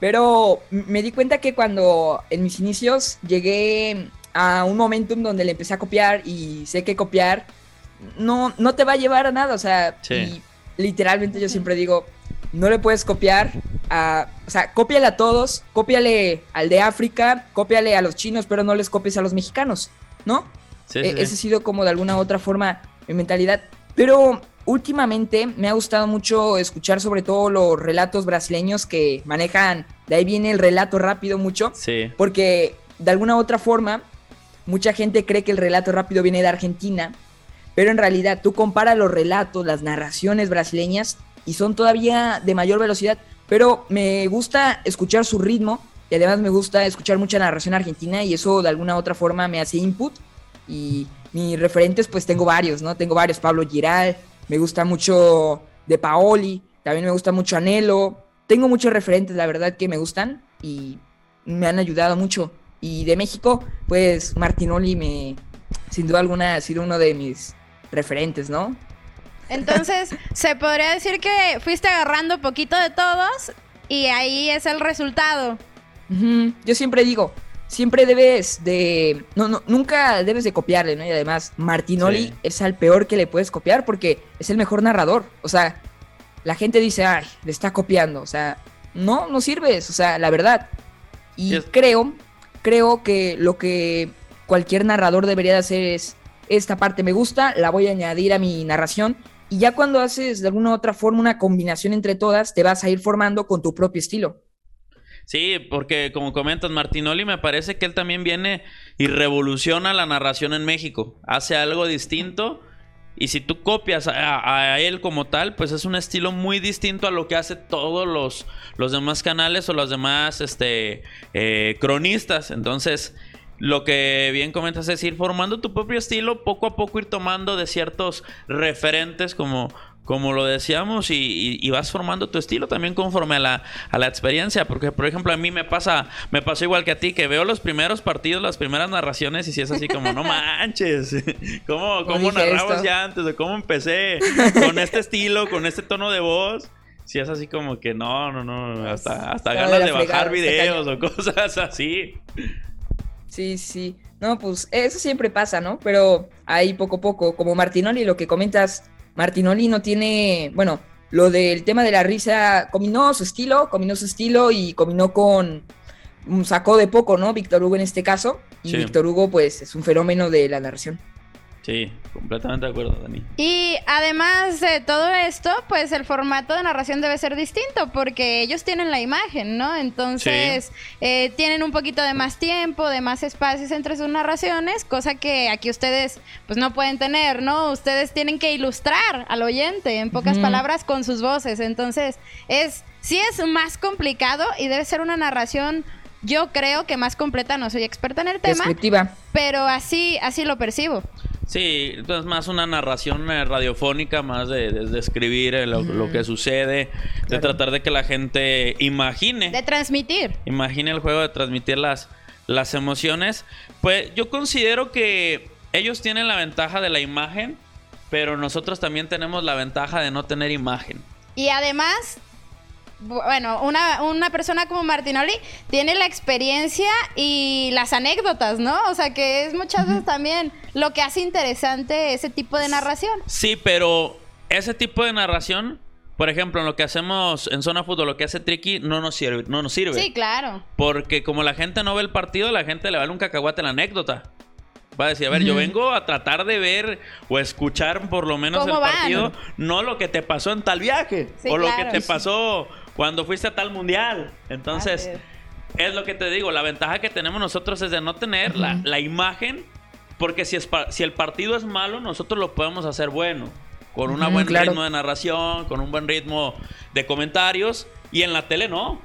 pero me di cuenta que cuando en mis inicios llegué a un momentum donde le empecé a copiar y sé que copiar no, no te va a llevar a nada, o sea, literalmente yo siempre digo, no le puedes copiar a, o sea, cópiale a todos, cópiale al de África, cópiale a los chinos, pero no les copies a los mexicanos, ¿no? Sí, e, Ese ha sido como de alguna otra forma mi mentalidad, pero últimamente me ha gustado mucho escuchar sobre todo los relatos brasileños que manejan, de ahí viene el relato rápido mucho, sí. porque de alguna otra forma Mucha gente cree que el relato rápido viene de Argentina, pero en realidad tú comparas los relatos, las narraciones brasileñas y son todavía de mayor velocidad, pero me gusta escuchar su ritmo y además me gusta escuchar mucha narración argentina y eso de alguna otra forma me hace input y mis referentes pues tengo varios, ¿no? Tengo varios, Pablo Giral, me gusta mucho de Paoli, también me gusta mucho Anelo, tengo muchos referentes la verdad que me gustan y me han ayudado mucho. Y de México, pues Martinoli me, sin duda alguna, ha sido uno de mis referentes, ¿no? Entonces, se podría decir que fuiste agarrando poquito de todos y ahí es el resultado. Yo siempre digo, siempre debes de. No, no, nunca debes de copiarle, ¿no? Y además, Martinoli es al peor que le puedes copiar porque es el mejor narrador. O sea, la gente dice, ay, le está copiando. O sea, no, no sirves. O sea, la verdad. Y creo, creo que lo que cualquier narrador debería de hacer es. Esta parte me gusta, la voy a añadir a mi narración. Y ya cuando haces de alguna u otra forma una combinación entre todas, te vas a ir formando con tu propio estilo. Sí, porque como comentas, Martinoli me parece que él también viene y revoluciona la narración en México. Hace algo distinto. Y si tú copias a, él como tal, pues es un estilo muy distinto a lo que hace todos los, los demás canales o los demás este, eh, cronistas. Entonces, lo que bien comentas es ir formando tu propio estilo, poco a poco ir tomando de ciertos referentes como, como lo decíamos, y, vas formando tu estilo también conforme a la, a la, experiencia. Porque, por ejemplo, a mí me pasa, me pasó igual que a ti, que veo los primeros partidos, las primeras narraciones, y si es así como, no manches, (laughs) ¿cómo, cómo narrabas ya antes? ¿Cómo empecé con este estilo, con este tono de voz? Si es así como que no, no, no, hasta, hasta ganas de bajar videos o cosas así. Sí, sí. No, pues eso siempre pasa, ¿no? Pero ahí poco a poco, como Martinoli, lo que comentas Martinoli no tiene, bueno, lo del tema de la risa, combinó su estilo, combinó su estilo y combinó con, sacó de poco, ¿no? Víctor Hugo en este caso. Y Víctor Hugo, pues, es un fenómeno de la narración. Sí, completamente de acuerdo, Dani. Y además de todo esto, pues el formato de narración debe ser distinto porque ellos tienen la imagen, ¿no? Entonces eh, tienen un poquito de más tiempo, de más espacios entre sus narraciones, cosa que aquí ustedes pues no pueden tener, ¿no? Ustedes tienen que ilustrar al oyente, en pocas palabras, con sus voces. Entonces es, sí es más complicado y debe ser una narración yo creo que más completa, no soy experta en el tema. Pero así, así lo percibo. Sí, es más una narración eh, radiofónica, más de, describir eh, lo, que sucede, de tratar de que la gente imagine. De transmitir. Imagine el juego, de transmitir las, las emociones. Pues yo considero que ellos tienen la ventaja de la imagen, pero nosotros también tenemos la ventaja de no tener imagen. Y además bueno, una, una persona como Martinoli tiene la experiencia y las anécdotas, ¿no? O sea, que es muchas veces también lo que hace interesante ese tipo de narración. Sí, pero ese tipo de narración, por ejemplo, en lo que hacemos en Zona Fútbol, lo que hace Tricky, no nos sirve. No nos sirve. Sí, claro. Porque como la gente no ve el partido, la gente le vale un cacahuate la anécdota. Va a decir, a ver, yo vengo a tratar de ver o escuchar por lo menos el partido, no lo que te pasó en tal viaje o lo que te pasó cuando fuiste a tal mundial. Entonces, es lo que te digo, la ventaja que tenemos nosotros es de no tener la, imagen, porque si, es, si el partido es malo, nosotros lo podemos hacer bueno. Con un buen ritmo de narración, con un buen ritmo de comentarios, y en la tele no.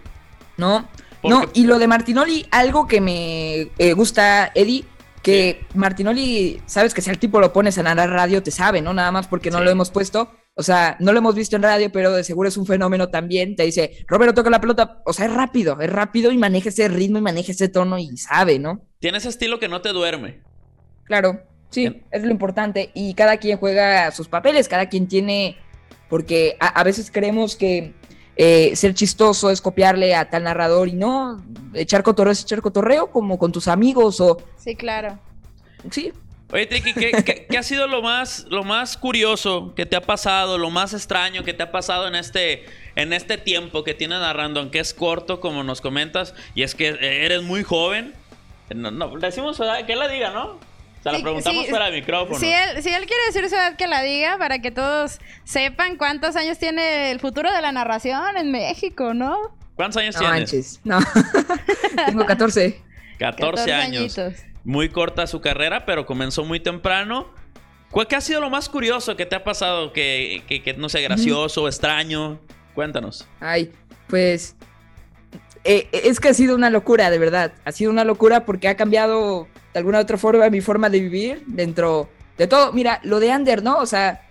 No, no, y lo de Martinoli, algo que me eh, gusta, Eddie, que Martinoli, sabes que si al tipo lo pones a narrar radio, te sabe, ¿no? Nada más porque no lo hemos puesto. O sea, no lo hemos visto en radio, pero de seguro es un fenómeno también. Te dice, Roberto toca la pelota. O sea, es rápido, es rápido y maneja ese ritmo y maneja ese tono y sabe, ¿no? Tiene ese estilo que no te duerme. Claro, sí, es lo importante. Y cada quien juega sus papeles, cada quien tiene. Porque a, veces creemos que eh, ser chistoso es copiarle a tal narrador y no. Echar cotorreo es echar cotorreo, como con tus amigos o. Sí, claro. Sí, Oye, Triki, ¿qué, ha sido lo más, lo más curioso que te ha pasado, lo más extraño que te ha pasado en este, en este tiempo que tienes narrando, aunque es corto, como nos comentas, y es que eres muy joven? No, no decimos que la diga, ¿no? O sea, la preguntamos fuera de micrófono. Si él, si él quiere decir su edad, que la diga para que todos sepan cuántos años tiene el futuro de la narración en México, ¿no? ¿Cuántos años tienes? Manches. No, (laughs) tengo 14. 14, años muy corta su carrera, pero comenzó muy temprano. ¿Cuál ha sido lo más curioso que te ha pasado? Que, que, no sé, gracioso, extraño. Cuéntanos. Ay, pues. Eh, es que ha sido una locura, de verdad. Ha sido una locura porque ha cambiado de alguna otra forma mi forma de vivir dentro de todo. Mira, lo de Ander, ¿no? O sea,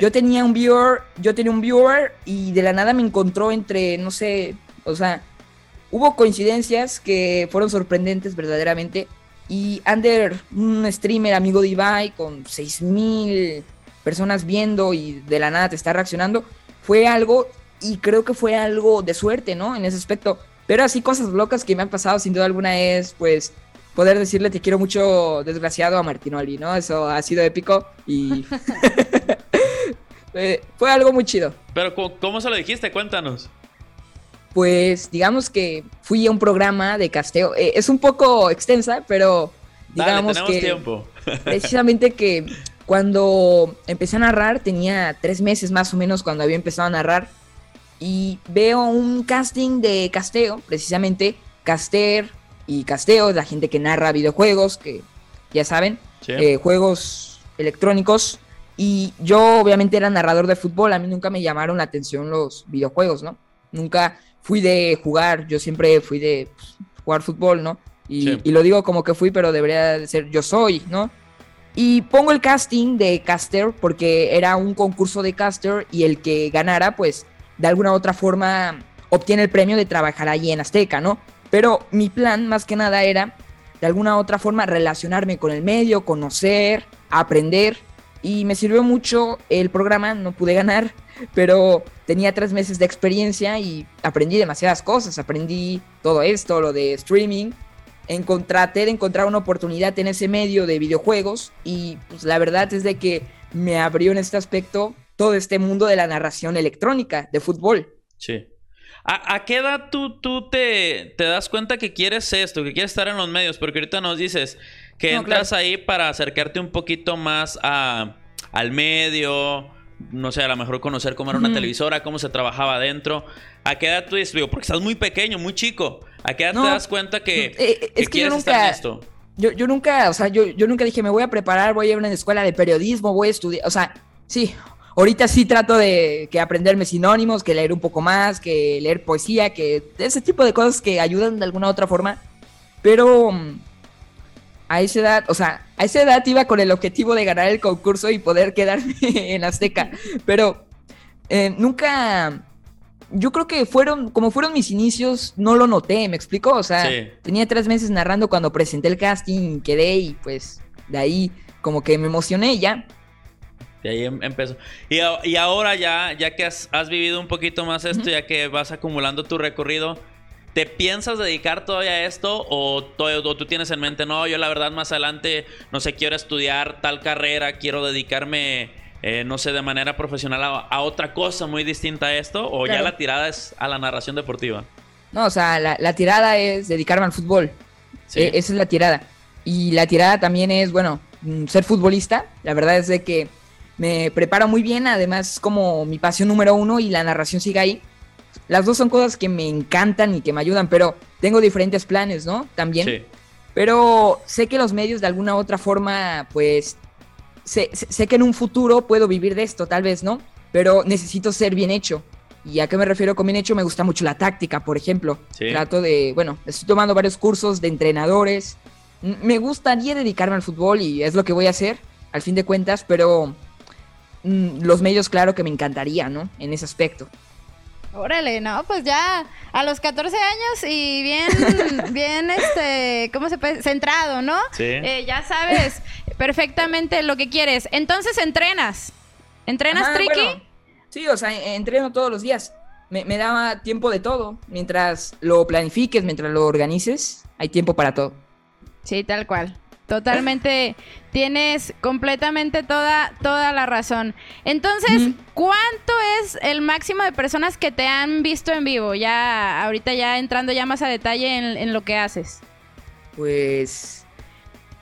yo tenía un viewer, yo tenía un viewer y de la nada me encontró entre, no sé, o sea, hubo coincidencias que fueron sorprendentes verdaderamente. Y Ander, un streamer amigo de Ibai con 6000 personas viendo y de la nada te está reaccionando, fue algo y creo que fue algo de suerte, ¿no? En ese aspecto. Pero así cosas locas que me han pasado sin duda alguna es, pues, poder decirle te quiero mucho, desgraciado, a Martinoli, ¿no? Eso ha sido épico y (laughs) (laughs) fue algo muy chido. Pero, ¿cómo se lo dijiste? Cuéntanos. Pues, digamos que fui a un programa de casteo. Eh, es un poco extensa, pero digamos que... tiempo. (laughs) (laughs) precisamente que cuando empecé a narrar, tenía tres meses más o menos cuando había empezado a narrar y veo un casting de casteo, precisamente caster y casteo, la gente que narra videojuegos, que ya saben, eh, juegos electrónicos. Y yo obviamente era narrador de fútbol, a mí nunca me llamaron la atención los videojuegos, ¿no? Nunca fui de jugar, yo siempre fui de pues, jugar fútbol, ¿no? Y, y, lo digo como que fui, pero debería de ser yo soy, ¿no? Y pongo el casting de caster porque era un concurso de caster y el que ganara, pues de alguna u otra forma obtiene el premio de trabajar allí en Azteca, ¿no? Pero mi plan más que nada era de alguna u otra forma relacionarme con el medio, conocer, aprender y me sirvió mucho el programa, no pude ganar, pero tenía tres meses de experiencia y aprendí demasiadas cosas, aprendí todo esto, lo de streaming, encontraté de encontrar una oportunidad en ese medio de videojuegos y pues, la verdad es de que me abrió en este aspecto todo este mundo de la narración electrónica de fútbol. Sí. ¿A, qué edad tú, tú te, te, das cuenta que quieres esto, que quieres estar en los medios? Porque ahorita nos dices que entras ahí para acercarte un poquito más a, al medio, no sé, a lo mejor conocer cómo era una televisora, cómo se trabajaba adentro. ¿A qué edad tú dices, porque estás muy pequeño, muy chico? ¿A qué edad te das cuenta que, eh, es que, yo nunca, esto? Yo, yo, nunca, o sea, yo, yo nunca dije, me voy a preparar, voy a ir a una escuela de periodismo, voy a estudiar, o sea, sí, Ahorita sí trato de que aprenderme sinónimos, que leer un poco más, que leer poesía, que ese tipo de cosas que ayudan de alguna u otra forma. Pero mm, a esa edad, o sea, a esa edad iba con el objetivo de ganar el concurso y poder quedarme (laughs) en Azteca. Pero eh, nunca, yo creo que fueron, como fueron mis inicios, no lo noté, ¿me explico? O sea, tenía tres meses narrando cuando presenté el casting, quedé y pues de ahí como que me emocioné ya. Y ahí em, empezó. Y, y, ahora ya, ya que has, vivido un poquito más esto, ya que vas acumulando tu recorrido, ¿te piensas dedicar todavía a esto? O, tú tienes en mente, no, yo la verdad más adelante, no sé, quiero estudiar tal carrera, quiero dedicarme, eh, no sé, de manera profesional a, otra cosa muy distinta a esto? ¿O ya la tirada es a la narración deportiva? No, o sea, la, tirada es dedicarme al fútbol. E, esa es la tirada. Y la tirada también es, bueno, mm, ser futbolista. La verdad es de que me preparo muy bien, además como mi pasión número uno y la narración sigue ahí. Las dos son cosas que me encantan y que me ayudan, pero tengo diferentes planes, ¿no? También. Sí. Pero sé que los medios de alguna u otra forma, pues, sé, sé, que en un futuro puedo vivir de esto, tal vez, ¿no? Pero necesito ser bien hecho. ¿Y a qué me refiero con bien hecho? Me gusta mucho la táctica, por ejemplo. Trato de, bueno, estoy tomando varios cursos de entrenadores. Me gustaría dedicarme al fútbol y es lo que voy a hacer, al fin de cuentas, pero Mm, los medios, claro que me encantaría, ¿no? En ese aspecto. Órale, no, pues ya a los 14 años y bien, (laughs) bien, este, ¿cómo se puede? Centrado, ¿no? Sí. Eh, ya sabes perfectamente lo que quieres. Entonces entrenas. ¿Entrenas, Tricky? sí, o sea, entreno todos los días. Me, me da tiempo de todo. Mientras lo planifiques, mientras lo organices, hay tiempo para todo. Sí, tal cual. Totalmente, tienes completamente toda, toda la razón. Entonces, ¿cuánto es el máximo de personas que te han visto en vivo? Ya, ahorita ya entrando ya más a detalle en, lo que haces. Pues,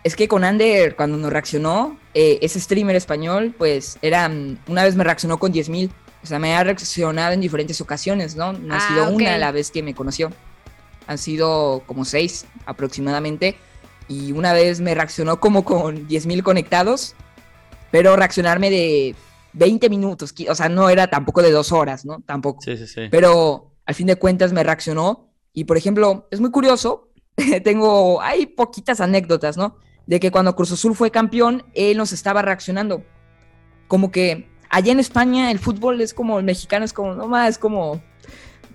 es que con Ander, cuando nos reaccionó, eh, ese streamer español, pues, era, una vez me reaccionó con 10 mil. O sea, me ha reaccionado en diferentes ocasiones, ¿no? No ha ah, sido una la vez que me conoció. Han sido como seis aproximadamente y una vez me reaccionó como con 10.000 conectados, pero reaccionarme de 20 minutos, o sea, no era tampoco de dos horas, ¿no? Tampoco. Sí, sí, sí. Pero al fin de cuentas me reaccionó y, por ejemplo, es muy curioso, (laughs) tengo, hay poquitas anécdotas, ¿no? De que cuando Cruz Azul fue campeón, él nos estaba reaccionando. Como que allá en España el fútbol es como, el mexicano es como, no más, es como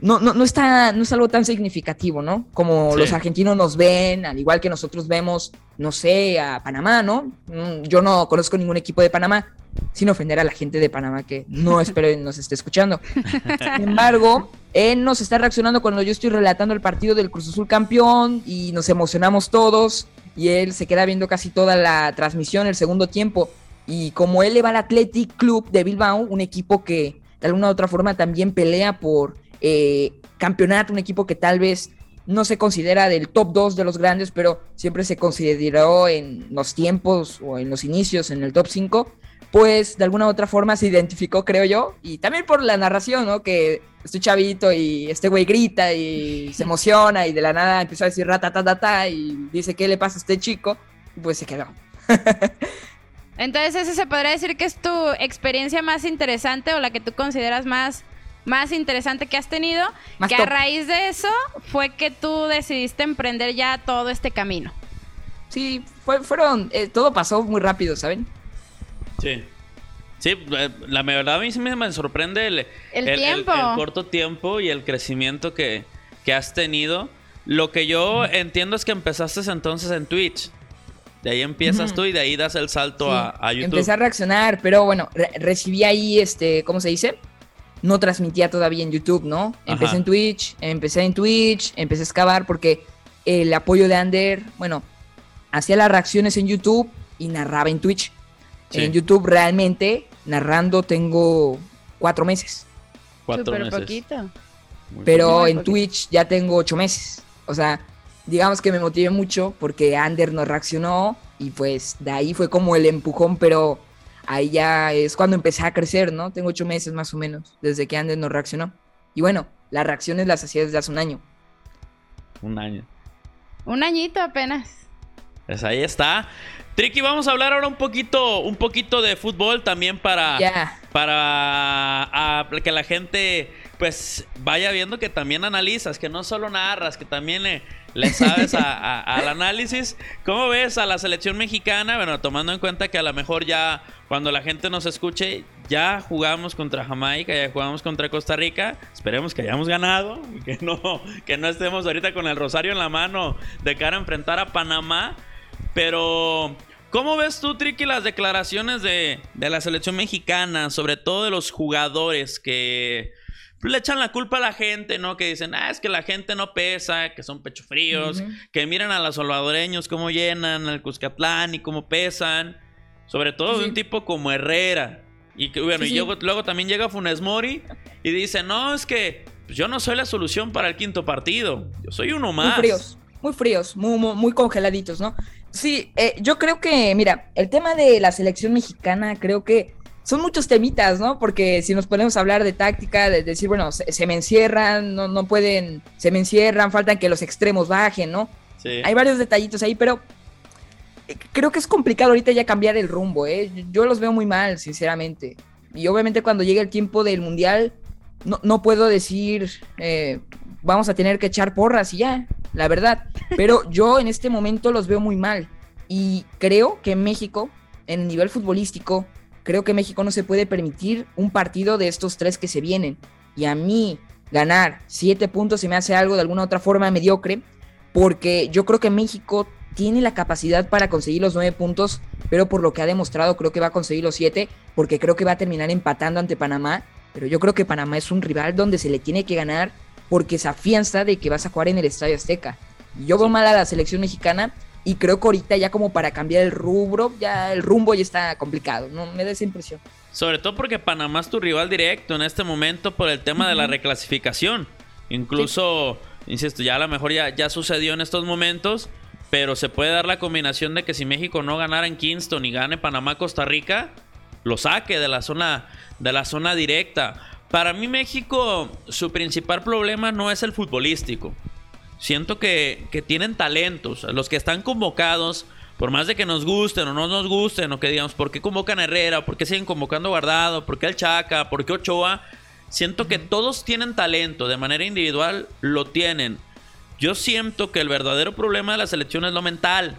no, no, no, está, no es algo tan significativo, ¿no? Como los argentinos nos ven, al igual que nosotros vemos, no sé, a Panamá, ¿no? Mm, yo no conozco ningún equipo de Panamá, sin ofender a la gente de Panamá que no (laughs) espero nos esté escuchando. Sin embargo, él nos está reaccionando cuando yo estoy relatando el partido del Cruz Azul campeón y nos emocionamos todos y él se queda viendo casi toda la transmisión, el segundo tiempo. Y como él le va al Athletic Club de Bilbao, un equipo que de alguna u otra forma también pelea por eh, campeonato, un equipo que tal vez no se considera del top 2 de los grandes, pero siempre se consideró en los tiempos o en los inicios en el top 5, pues de alguna u otra forma se identificó, creo yo, y también por la narración, ¿no? Que estoy chavito y este güey grita y se emociona y de la nada empieza a decir rata y dice, ¿qué le pasa a este chico? Y pues se quedó. (laughs) Entonces, ese se podría decir que es tu experiencia más interesante o la que tú consideras más más interesante que has tenido, que a raíz de eso fue que tú decidiste emprender ya todo este camino. Sí, fueron, eh, todo pasó muy rápido, ¿saben? Sí. Sí, eh, la verdad a mí sí me sorprende el, el, corto tiempo y el crecimiento que, que has tenido. Lo que yo entiendo es que empezaste entonces en Twitch. De ahí empiezas tú y de ahí das el salto a, YouTube. Empecé a reaccionar, pero bueno, recibí ahí, este, ¿cómo se dice? No transmitía todavía en YouTube, ¿no? Empecé en Twitch, empecé en Twitch, empecé a excavar porque el apoyo de Ander, bueno, hacía las reacciones en YouTube y narraba en Twitch. En YouTube realmente, narrando, tengo cuatro meses. Cuatro meses. poquito. Pero en Twitch ya tengo ocho meses. O sea, digamos que me motivé mucho porque Ander nos reaccionó y pues de ahí fue como el empujón, pero ahí ya es cuando empecé a crecer, ¿no? Tengo ocho meses más o menos, desde que Andes no reaccionó. Y bueno, las reacciones las hacía desde hace un año. Un año. Un añito apenas. Pues ahí está. Tricky, vamos a hablar ahora un poquito, un poquito de fútbol también para, para que la gente pues vaya viendo que también analizas, que no solo narras, que también le, le sabes (laughs) al análisis. ¿Cómo ves a la selección mexicana? Bueno, tomando en cuenta que a lo mejor ya cuando la gente nos escuche, ya jugamos contra Jamaica, ya jugamos contra Costa Rica. Esperemos que hayamos ganado y (laughs) que no, que no estemos ahorita con el rosario en la mano de cara a enfrentar a Panamá. Pero, ¿cómo ves tú, Tricky, las declaraciones de, la selección mexicana, sobre todo de los jugadores que le echan la culpa a la gente, ¿no? Que dicen, ah, es que la gente no pesa, que son pecho fríos, que miran a los salvadoreños cómo llenan el Cuscatlán y cómo pesan. Sobre todo de un tipo como Herrera. Y que, bueno, y luego, también llega Funes Mori y dice, no, es que pues, yo no soy la solución para el quinto partido. Yo soy uno más. Muy fríos, muy fríos, muy, muy, congeladitos, ¿no? Sí, eh, yo creo que, mira, el tema de la selección mexicana, creo que son muchos temitas, ¿no? Porque si nos ponemos a hablar de táctica, de decir, bueno, se, me encierran, no, no pueden, se me encierran, faltan que los extremos bajen, ¿no? Sí. Hay varios detallitos ahí, pero creo que es complicado ahorita ya cambiar el rumbo, ¿eh? Yo los veo muy mal, sinceramente. Y obviamente cuando llegue el tiempo del Mundial, no, puedo decir, eh, vamos a tener que echar porras y ya, la verdad. Pero (laughs) yo en este momento los veo muy mal. Y creo que México, en el nivel futbolístico, creo que México no se puede permitir un partido de estos tres que se vienen. Y a mí ganar siete puntos se me hace algo de alguna otra forma mediocre, porque yo creo que México tiene la capacidad para conseguir los nueve puntos, pero por lo que ha demostrado creo que va a conseguir los siete, porque creo que va a terminar empatando ante Panamá, pero yo creo que Panamá es un rival donde se le tiene que ganar porque se afianza de que vas a jugar en el Estadio Azteca. Yo veo mal a la selección mexicana y creo que ahorita ya como para cambiar el rubro, ya el rumbo ya está complicado, ¿no? Me da esa impresión. Sobre todo porque Panamá es tu rival directo en este momento por el tema de la reclasificación. Incluso, insisto, ya a lo mejor ya, ya sucedió en estos momentos pero se puede dar la combinación de que si México no ganara en Kingston y gane Panamá Costa Rica, lo saque de la zona de la zona directa. Para mí México su principal problema no es el futbolístico. Siento que, que tienen talentos, los que están convocados, por más de que nos gusten o no nos gusten, o que digamos, ¿por qué convocan a Herrera? ¿Por qué siguen convocando a Guardado? ¿Por qué el Chaca? ¿Por qué Ochoa? Siento que todos tienen talento, de manera individual lo tienen. Yo siento que el verdadero problema de la selección es lo mental,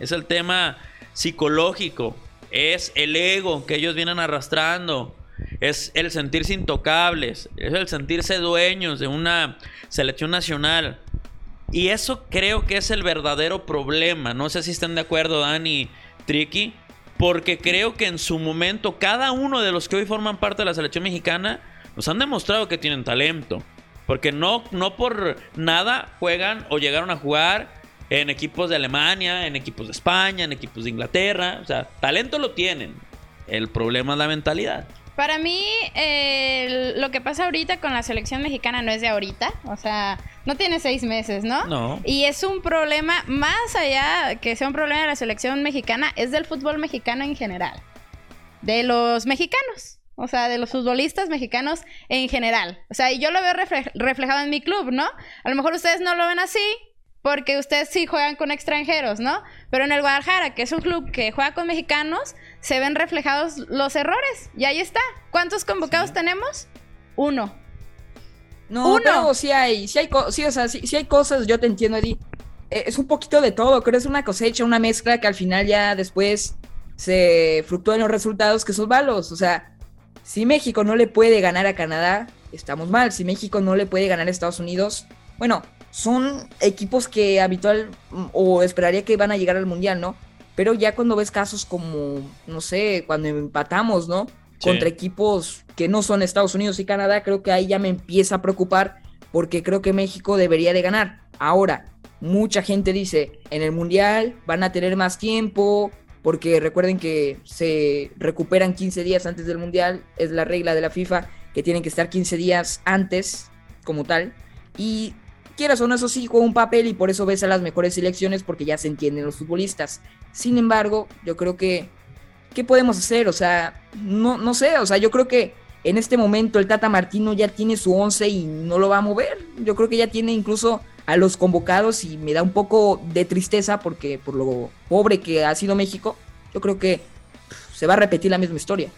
es el tema psicológico, es el ego que ellos vienen arrastrando, es el sentirse intocables, es el sentirse dueños de una selección nacional. Y eso creo que es el verdadero problema. No sé si están de acuerdo, Dani, Tricky. porque creo que en su momento cada uno de los que hoy forman parte de la selección mexicana nos han demostrado que tienen talento. Porque no, no por nada juegan o llegaron a jugar en equipos de Alemania, en equipos de España, en equipos de Inglaterra. O sea, talento lo tienen. El problema es la mentalidad. Para mí, lo que pasa ahorita con la selección mexicana no es de ahorita. O sea, no tiene seis meses, ¿no? No. Y es un problema, más allá que sea un problema de la selección mexicana, es del fútbol mexicano en general. De los mexicanos. O sea, de los futbolistas mexicanos en general. O sea, y yo lo veo reflejado en mi club, ¿no? A lo mejor ustedes no lo ven así, porque ustedes sí juegan con extranjeros, ¿no? Pero en el Guadalajara, que es un club que juega con mexicanos, se ven reflejados los errores. Y ahí está. ¿Cuántos convocados tenemos? Uno. No, Uno. sí hay, sí hay, sí, o sea, sí, hay cosas, yo te entiendo, Eddie. Eh, es un poquito de todo, creo que es una cosecha, una mezcla que al final ya después se fructúa en los resultados que son malos. O sea, si México no le puede ganar a Canadá, estamos mal. Si México no le puede ganar a Estados Unidos, bueno, son equipos que habitual o esperaría que van a llegar al mundial, ¿no? Pero ya cuando ves casos como, no sé, cuando empatamos, ¿no? Contra equipos que no son Estados Unidos y Canadá, creo que ahí ya me empieza a preocupar porque creo que México debería de ganar. Ahora, mucha gente dice, en el mundial van a tener más tiempo, porque recuerden que se recuperan 15 días antes del mundial, es la regla de la FIFA, que tienen que estar 15 días antes como tal. Y quieras o no, sí juega un papel y por eso ves a las mejores selecciones porque ya se entienden los futbolistas. Sin embargo, yo creo que, ¿qué podemos hacer? O sea, no, no sé, o sea, yo creo que en este momento el Tata Martino ya tiene su once y no lo va a mover. Yo creo que ya tiene incluso a los convocados y me da un poco de tristeza porque por lo pobre que ha sido México, yo creo que se va a repetir la misma historia.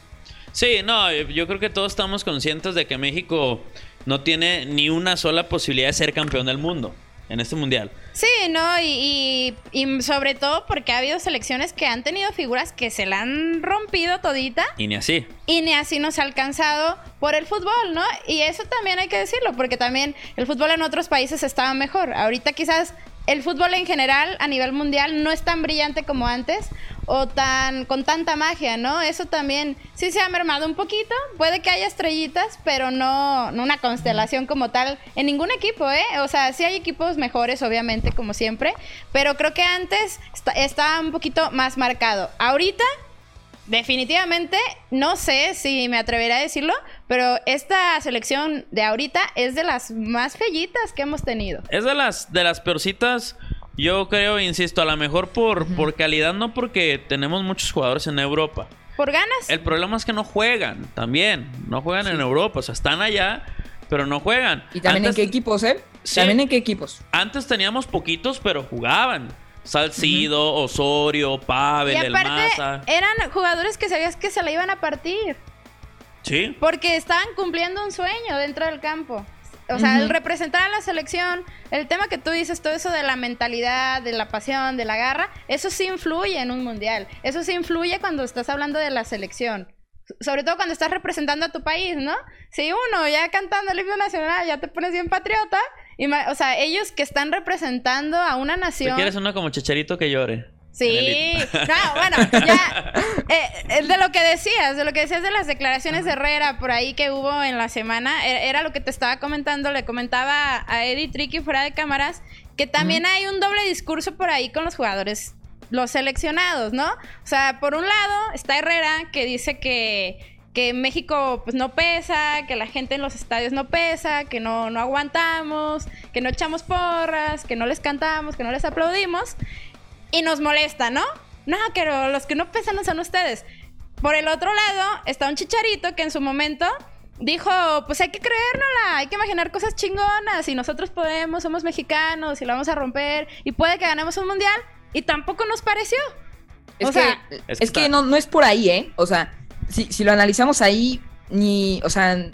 Sí, no, yo creo que todos estamos conscientes de que México no tiene ni una sola posibilidad de ser campeón del mundo en este mundial. Sí, no, y, sobre todo porque ha habido selecciones que han tenido figuras que se la han rompido todita. Y ni así. Y ni así nos ha alcanzado por el fútbol, ¿no? Y eso también hay que decirlo, porque también el fútbol en otros países estaba mejor. Ahorita quizás el fútbol en general a nivel mundial no es tan brillante como antes o tan con tanta magia, ¿no? Eso también sí se ha mermado un poquito. Puede que haya estrellitas, pero no, una constelación como tal en ningún equipo, ¿eh? O sea, sí hay equipos mejores, obviamente, como siempre, pero creo que antes estaba un poquito más marcado. Ahorita definitivamente, no sé si me atrevería a decirlo, pero esta selección de ahorita es de las más fellitas que hemos tenido. Es de las, de las peorcitas. Yo creo, insisto, a lo mejor por, por calidad, no porque tenemos muchos jugadores en Europa. ¿Por ganas? El problema es que no juegan también. No juegan en Europa. O sea, están allá, pero no juegan. ¿Y también en qué equipos, eh? también en qué equipos. Antes teníamos poquitos, pero jugaban. Salcido, Osorio, Pavel, y aparte, Eran jugadores que sabías que se la iban a partir. Sí. Porque estaban cumpliendo un sueño dentro del campo. O sea, el representar a la selección, el tema que tú dices, todo eso de la mentalidad, de la pasión, de la garra, eso sí influye en un mundial. Eso sí influye cuando estás hablando de la selección. Sobre todo cuando estás representando a tu país, ¿no? Si uno ya cantando el himno nacional ya te pones bien patriota, o sea, ellos que están representando a una nación. ¿Tú quieres uno como Chicharito que llore? Sí, (laughs) no, bueno, ya, eh, de lo que decías, de lo que decías de las declaraciones de Herrera por ahí que hubo en la semana, e, era lo que te estaba comentando, le comentaba a Eddie Tricky fuera de cámaras, que también hay un doble discurso por ahí con los jugadores, los seleccionados, ¿no? O sea, por un lado está Herrera que dice que que México pues no pesa, que la gente en los estadios no pesa, que no, no aguantamos, que no echamos porras, que no les cantamos, que no les aplaudimos. Y nos molesta, ¿no? No, pero los que no pesan no son ustedes. Por el otro lado está un chicharito que en su momento dijo, pues hay que creérnosla, hay que imaginar cosas chingonas y nosotros podemos, somos mexicanos y lo vamos a romper y puede que ganemos un mundial y tampoco nos pareció. Es o que, sea, es que, no, no es por ahí, ¿eh? O sea, si, lo analizamos ahí, ni, o sea,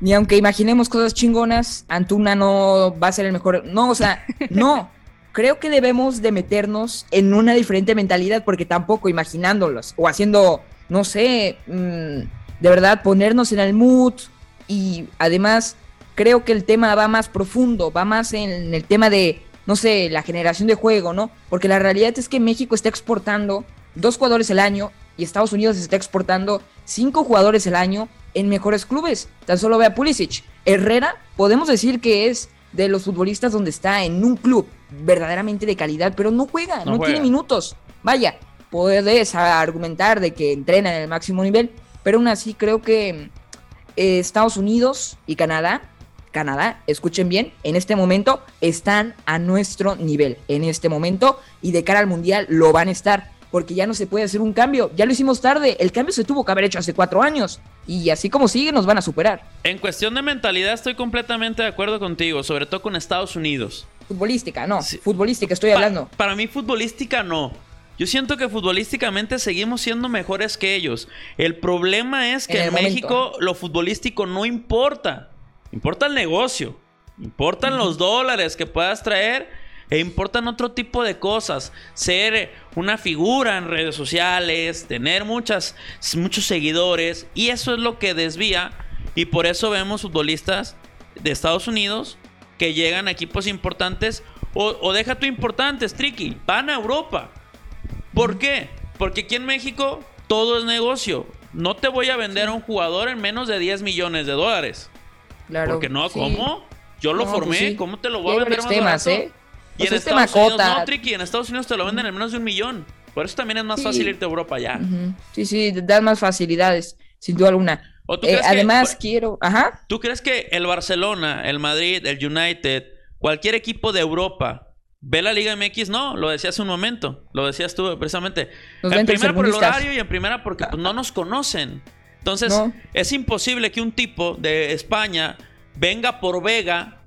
ni aunque imaginemos cosas chingonas, Antuna no va a ser el mejor. No, o sea, (laughs) no. Creo que debemos de meternos en una diferente mentalidad porque tampoco imaginándolos o haciendo, no sé, mm, de verdad ponernos en el mood y además creo que el tema va más profundo, va más en el tema de, no sé, la generación de juego, ¿no? Porque la realidad es que México está exportando dos jugadores el año y Estados Unidos está exportando cinco jugadores el año en mejores clubes. Tan solo ve a Pulisic. Herrera, podemos decir que es de los futbolistas donde está en un club verdaderamente de calidad, pero no juega, no, tiene minutos. Vaya, puedes argumentar de que entrena en el máximo nivel, pero aún así creo que eh, Estados Unidos y Canadá, Canadá, escuchen bien, en este momento están a nuestro nivel, en este momento, y de cara al Mundial lo van a estar porque ya no se puede hacer un cambio. Ya lo hicimos tarde, el cambio se tuvo que haber hecho hace cuatro años. Y así como sigue, nos van a superar. En cuestión de mentalidad estoy completamente de acuerdo contigo, sobre todo con Estados Unidos. Futbolística, no. Futbolística estoy hablando. Para mí futbolística no. Yo siento que futbolísticamente seguimos siendo mejores que ellos. El problema es que en, México lo futbolístico no importa. Importa el negocio. Importan los dólares que puedas traer e importan otro tipo de cosas. Ser una figura en redes sociales, tener muchas, muchos seguidores. Y eso es lo que desvía. Y por eso vemos futbolistas de Estados Unidos que llegan a equipos importantes. O, deja tu importantes, Tricky. Van a Europa. ¿Por qué? Porque aquí en México todo es negocio. No te voy a vender a un jugador en menos de 10 millones de dólares. Claro. Porque no, ¿cómo? Yo lo pues formé, ¿cómo te lo voy a vender más ¿eh? Y en este Estados Unidos no, Tricky, en Estados Unidos te lo venden en menos de un millón. Por eso también es más fácil irte a Europa ya. Sí, sí, dan más facilidades, sin duda alguna. Eh, además, quiero. Ajá. ¿Tú crees que el Barcelona, el Madrid, el United, cualquier equipo de Europa ve la Liga MX? No, lo decía hace un momento. Lo decías tú precisamente. en primera por el horario y en primera porque pues, no nos conocen. Entonces, es imposible que un tipo de España venga por Vega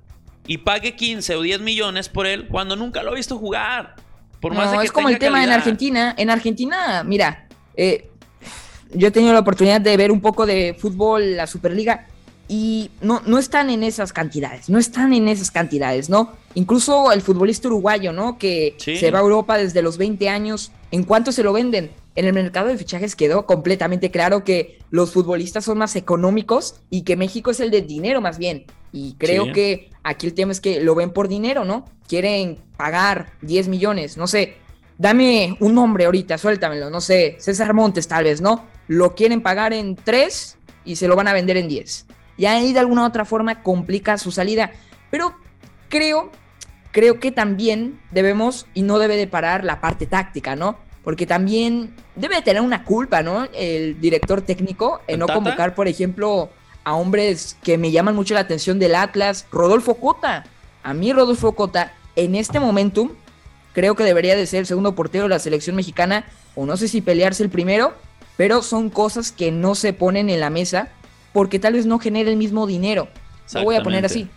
y pague 15 o 10 millones por él cuando nunca lo ha visto jugar. Por más no, es como el tema en Argentina. En Argentina, mira, eh, yo he tenido la oportunidad de ver un poco de fútbol, la Superliga, y no, no están en esas cantidades, no están en esas cantidades, ¿no? Incluso el futbolista uruguayo, ¿no? Que se va a Europa desde los 20 años, ¿en cuánto se lo venden? En el mercado de fichajes quedó completamente claro que los futbolistas son más económicos y que México es el de dinero más bien. Y creo que aquí el tema es que lo ven por dinero, ¿no? Quieren pagar 10 millones, no sé. Dame un nombre ahorita, suéltamelo, no sé, César Montes tal vez, ¿no? Lo quieren pagar en 3 y se lo van a vender en 10. Y ahí de alguna u otra forma complica su salida. Pero creo, creo que también debemos y no debe de parar la parte táctica, ¿no? Porque también debe tener una culpa, ¿no? El director técnico en no convocar, por ejemplo, a hombres que me llaman mucho la atención del Atlas, Rodolfo Cota. A mí Rodolfo Cota, en este momentum, creo que debería de ser el segundo portero de la selección mexicana, o no sé si pelearse el primero, pero son cosas que no se ponen en la mesa porque tal vez no genere el mismo dinero. Lo voy a poner así.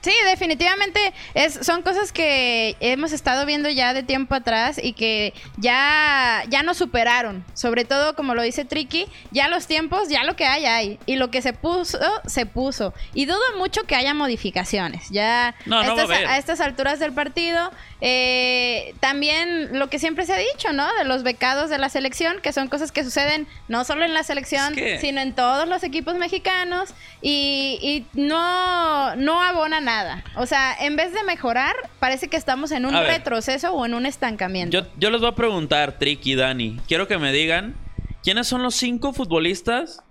Sí, definitivamente es, son cosas que hemos estado viendo ya de tiempo atrás y que ya, ya nos superaron. Sobre todo, como lo dice Tricky, ya los tiempos, ya lo que hay, hay. Y lo que se puso, se puso. Y dudo mucho que haya modificaciones. Ya a, estas, alturas del partido, eh, también lo que siempre se ha dicho, ¿no? De los becados de la selección, que son cosas que suceden no solo en la selección, sino en todos los equipos mexicanos. Y, y no, no abonan nada. O sea, en vez de mejorar, parece que estamos en un retroceso o en un estancamiento. Yo, les voy a preguntar, Tricky y Dani. Quiero que me digan quiénes son los cinco futbolistas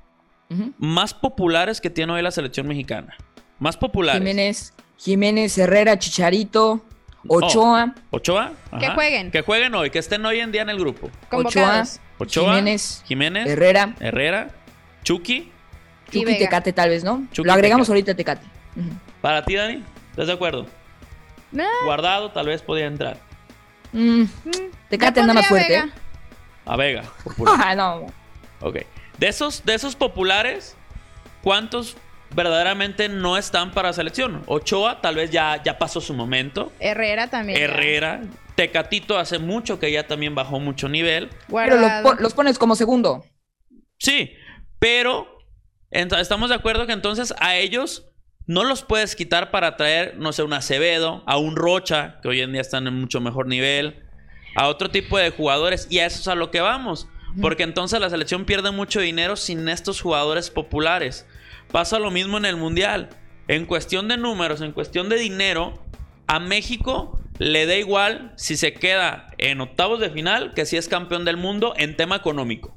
más populares que tiene hoy la selección mexicana. Más populares. Jiménez, Jiménez, Herrera, Chicharito, Ochoa. Oh, Ochoa. Que jueguen. Que jueguen hoy, que estén hoy en día en el grupo. Ochoa, Ochoa, Jiménez, Jiménez, Herrera, Herrera, Chucky. Chucky Tecate tal vez, ¿no? Lo agregamos ahorita Tecate. Para ti, Dani, ¿estás de acuerdo? Guardado, tal vez podía entrar. Mm, Tecate anda más fuerte. A Vega. (laughs) ah, no. Ok. De esos, de esos populares, ¿cuántos verdaderamente no están para selección? Ochoa tal vez ya, ya pasó su momento. Herrera también. Herrera. Tecatito hace mucho que ya también bajó mucho nivel. Pero los pones como segundo. Sí, pero estamos de acuerdo que entonces a ellos no los puedes quitar para traer, no sé, un Acevedo, a un Rocha, que hoy en día están en mucho mejor nivel, a otro tipo de jugadores. Y a eso es a lo que vamos. Porque entonces la selección pierde mucho dinero sin estos jugadores populares. Pasa lo mismo en el Mundial. En cuestión de números, en cuestión de dinero, a México le da igual si se queda en octavos de final que si es campeón del mundo en tema económico.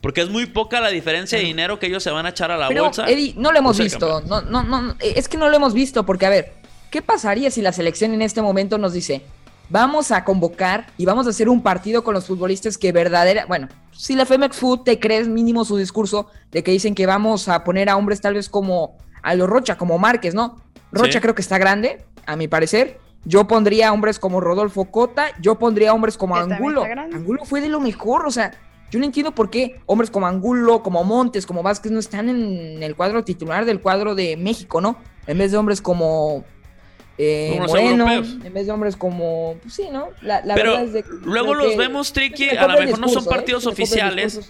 Porque es muy poca la diferencia de dinero que ellos se van a echar a la bolsa. Eddie, no lo hemos visto. No, no, no, es que no lo hemos visto porque, a ver, ¿qué pasaría si la selección en este momento nos dice, vamos a convocar y vamos a hacer un partido con los futbolistas que verdadera, bueno, si la Femex Food te crees mínimo su discurso de que dicen que vamos a poner a hombres tal vez como a los Rocha, como Márquez, ¿no? Rocha creo que está grande, a mi parecer. Yo pondría hombres como Rodolfo Cota, yo pondría hombres como Angulo. Angulo fue de lo mejor, o sea, yo no entiendo por qué hombres como Angulo, como Montes, como Vázquez no están en el cuadro titular del cuadro de México, ¿no? En vez de hombres como eh, Moreno, en vez de hombres como, pues sí, ¿no? La, pero verdad luego los vemos, Tricky, a lo mejor no son ¿eh? partidos oficiales,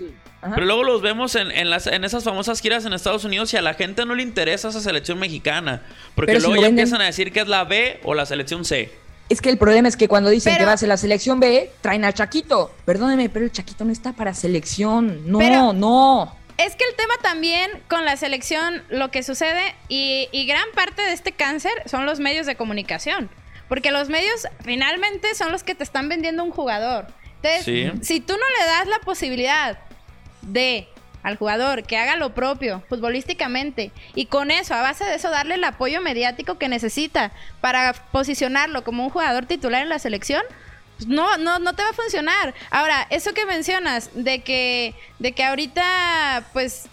pero luego los vemos en, las, en esas famosas giras en Estados Unidos y a la gente no le interesa esa selección mexicana, porque luego ya empiezan a decir que es la B o la selección C. Es que el problema es que cuando dicen que va a ser la selección B, traen a Chaquito. Perdóneme, pero el Chaquito no está para selección. No, no. Es que el tema también con la selección, lo que sucede, y, gran parte de este cáncer son los medios de comunicación. Porque los medios finalmente son los que te están vendiendo un jugador. Entonces, si tú no le das la posibilidad de al jugador que haga lo propio futbolísticamente y con eso, a base de eso, darle el apoyo mediático que necesita para posicionarlo como un jugador titular en la selección, pues no, no, no te va a funcionar. Ahora, eso que mencionas de que, de que ahorita, pues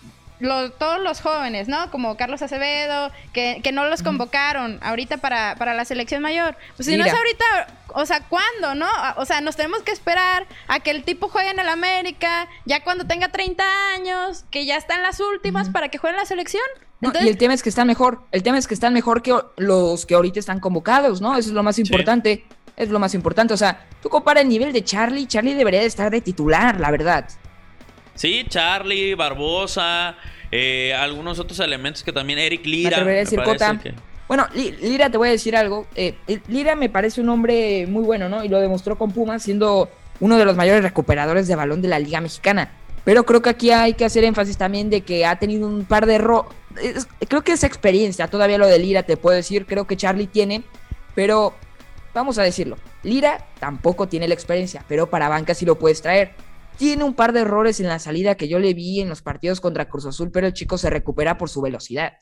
todos los jóvenes, ¿no? Como Carlos Acevedo, que, no los convocaron ahorita para, la selección mayor. Pues si no es ahorita, o sea, ¿cuándo, no? O sea, nos tenemos que esperar a que el tipo juegue en el América, ya cuando tenga 30 años, que ya está en las últimas para que juegue en la selección. y el tema es que están mejor, el tema es que están mejor que los que ahorita están convocados, ¿no? Eso es lo más importante. Es lo más importante. O sea, tú compara el nivel de Charlie, Charlie debería de estar de titular, la verdad. Sí, Charlie, Barbosa, eh, algunos otros elementos que también Eric Lira. Me decir Cota. Bueno, Lira, te voy a decir algo. Eh, Lira me parece un hombre muy bueno, ¿no? Y lo demostró con Pumas, siendo uno de los mayores recuperadores de balón de la Liga Mexicana. Pero creo que aquí hay que hacer énfasis también de que ha tenido un par de errores. Creo que es experiencia, todavía lo de Lira te puedo decir, creo que Charlie tiene, pero vamos a decirlo, Lira tampoco tiene la experiencia, pero para banca sí lo puedes traer. Tiene un par de errores en la salida que yo le vi en los partidos contra Cruz Azul, pero el chico se recupera por su velocidad.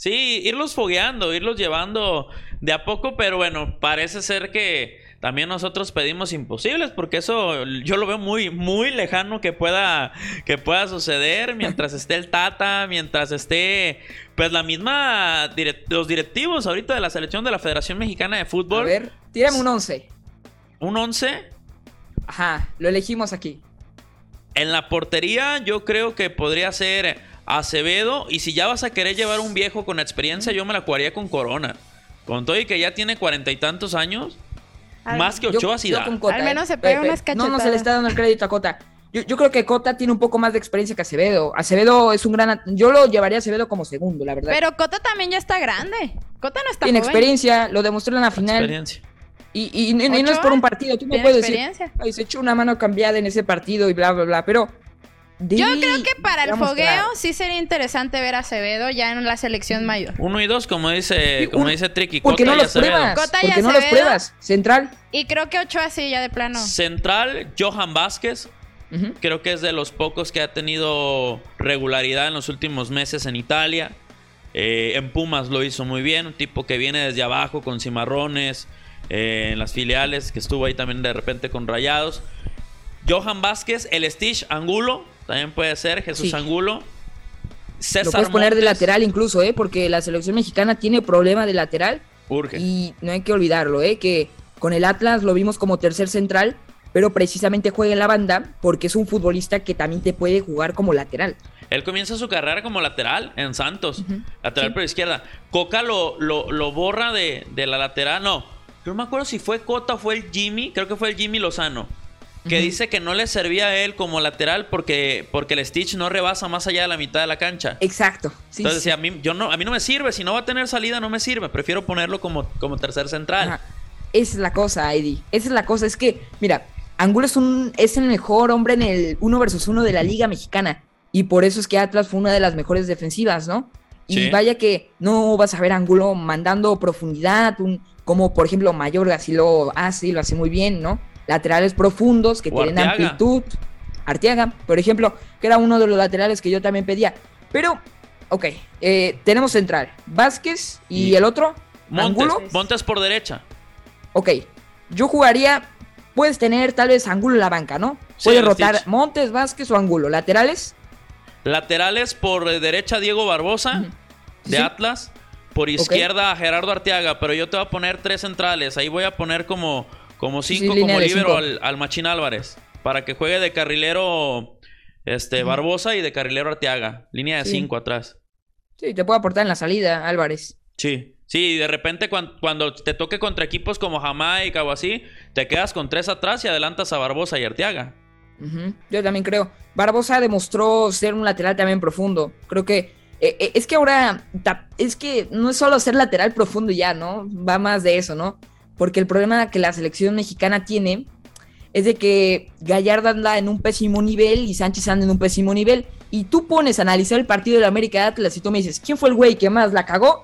Sí, irlos fogueando, irlos llevando de a poco, pero bueno, parece ser que también nosotros pedimos imposibles, porque eso yo lo veo muy, muy lejano que pueda, que pueda suceder mientras esté el Tata, mientras esté, pues la misma, los directivos ahorita de la selección de la Federación Mexicana de Fútbol. A ver, tírame un 11. ¿Un 11? Ajá, lo elegimos aquí. En la portería yo creo que podría ser Acevedo y si ya vas a querer llevar un viejo con experiencia, yo me la jugaría con Corona. Con todo y que ya tiene cuarenta y tantos años, más que Ochoa sí da. Al menos se pega unas No, no se le está dando el crédito a Cota. Yo, creo que Cota tiene un poco más de experiencia que Acevedo. Acevedo es un gran. Yo lo llevaría a Acevedo como segundo, la verdad. Pero Cota también ya está grande. Cota no está Tiene experiencia, lo demostró en la final. Experiencia. Y, no es por un partido. Tú me puedes decir. Ay, se echó una mano cambiada en ese partido y bla, bla, bla. Pero yo creo que para el fogueo sí sería interesante ver a Acevedo ya en la selección mayor. Uno y dos, como dice, como dice Tricky. Porque no los pruebas. porque no los pruebas. Central. Y creo que ocho así ya de plano. Central, Johan Vázquez. Creo que es de los pocos que ha tenido regularidad en los últimos meses en Italia. Eh, en Pumas lo hizo muy bien. Un tipo que viene desde abajo con cimarrones. Eh, en las filiales, que estuvo ahí también de repente con rayados. Johan Vázquez, el Stitch Angulo también puede ser Jesús Angulo. César Lo puedes poner de lateral incluso, ¿eh? Porque la selección mexicana tiene problema de lateral. Urge. Y no hay que olvidarlo, ¿eh? Que con el Atlas lo vimos como tercer central, pero precisamente juega en la banda porque es un futbolista que también te puede jugar como lateral. Él comienza su carrera como lateral en Santos, lateral por izquierda. Coca lo, lo, borra de, de, la lateral, no. Yo no me acuerdo si fue Cota o fue el Jimmy, creo que fue el Jimmy Lozano que dice que no le servía a él como lateral porque, porque el Stitch no rebasa más allá de la mitad de la cancha. Exacto. Entonces, a mí, yo no, a mí no me sirve, si no va a tener salida no me sirve, prefiero ponerlo como, como tercer central. Esa es la cosa, Eddie. Esa es la cosa, es que, mira, Angulo es, un, es el mejor hombre en el uno versus uno de la Liga Mexicana. Y por eso es que Atlas fue una de las mejores defensivas, ¿no? Y vaya que no vas a ver Angulo mandando profundidad, un, como por ejemplo Mayorga si lo hace y lo hace muy bien, ¿no? Laterales profundos que tienen amplitud. Arteaga, por ejemplo, que era uno de los laterales que yo también pedía. Pero, ok, eh, tenemos central, Vázquez y, el otro, Montes, Montes por derecha. Ok, yo jugaría, puedes tener tal vez Angulo en la banca, ¿no? Puedes rotar Montes, Vázquez o Angulo. Laterales. Laterales por derecha Diego Barbosa, de Atlas. Por izquierda Gerardo Arteaga, pero yo te voy a poner tres centrales. Ahí voy a poner como, como cinco, como libero al, al, Machín Álvarez. Para que juegue de carrilero este, Barbosa y de carrilero Arteaga. Línea de cinco atrás. Sí, te puedo aportar en la salida, Álvarez. Sí. Sí, de repente cuando, te toque contra equipos como Jamaica o así, te quedas con tres atrás y adelantas a Barbosa y Arteaga. Yo también creo. Barbosa demostró ser un lateral también profundo. Creo que eh, eh, es que ahora es que no es solo ser lateral profundo ya, ¿no? Va más de eso, ¿no? Porque el problema que la selección mexicana tiene es de que Gallardo anda en un pésimo nivel y Sánchez anda en un pésimo nivel. Y tú pones a analizar el partido de la América de Atlas y tú me dices, ¿quién fue el güey que más la cagó?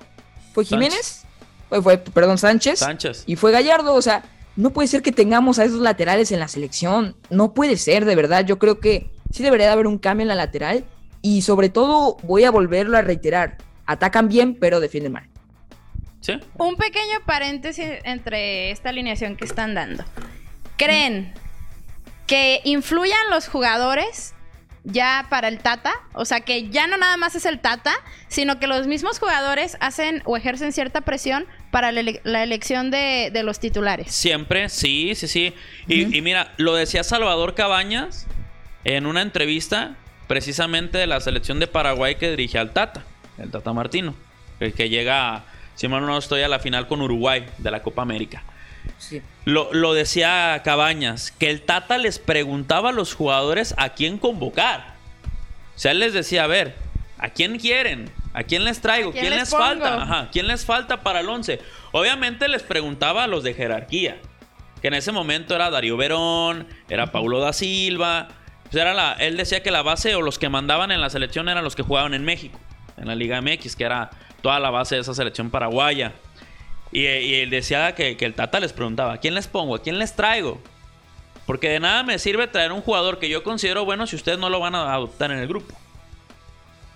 ¿Fue Jiménez? Fue, fue, perdón, Sánchez. Sánchez. Y fue Gallardo. O sea, no puede ser que tengamos a esos laterales en la selección. No puede ser, de verdad. Yo creo que sí debería de haber un cambio en la lateral. Y sobre todo, voy a volverlo a reiterar. Atacan bien, pero defienden mal. ¿Sí? Un pequeño paréntesis entre esta alineación que están dando. ¿Creen que influyan los jugadores ya para el Tata? O sea, que ya no nada más es el Tata, sino que los mismos jugadores hacen o ejercen cierta presión para la, elección de, los titulares. Siempre, sí, sí, sí. Y, y mira, lo decía Salvador Cabañas en una entrevista precisamente de la selección de Paraguay que dirige al Tata, el Tata Martino, el que llega, si mal no estoy, a la final con Uruguay de la Copa América. Sí. Lo, lo, decía Cabañas, que el Tata les preguntaba a los jugadores a quién convocar. O sea, él les decía, a ver, ¿a quién quieren? ¿A quién les traigo? ¿Quién, les, falta? Ajá, ¿quién les falta para el 11? Obviamente les preguntaba a los de jerarquía, que en ese momento era Darío Verón, era Paulo da Silva, pues era la, él decía que la base o los que mandaban en la selección eran los que jugaban en México, en la Liga MX, que era toda la base de esa selección paraguaya. Y, él decía que, el Tata les preguntaba, ¿a quién les pongo? ¿A quién les traigo? Porque de nada me sirve traer un jugador que yo considero bueno si ustedes no lo van a adoptar en el grupo.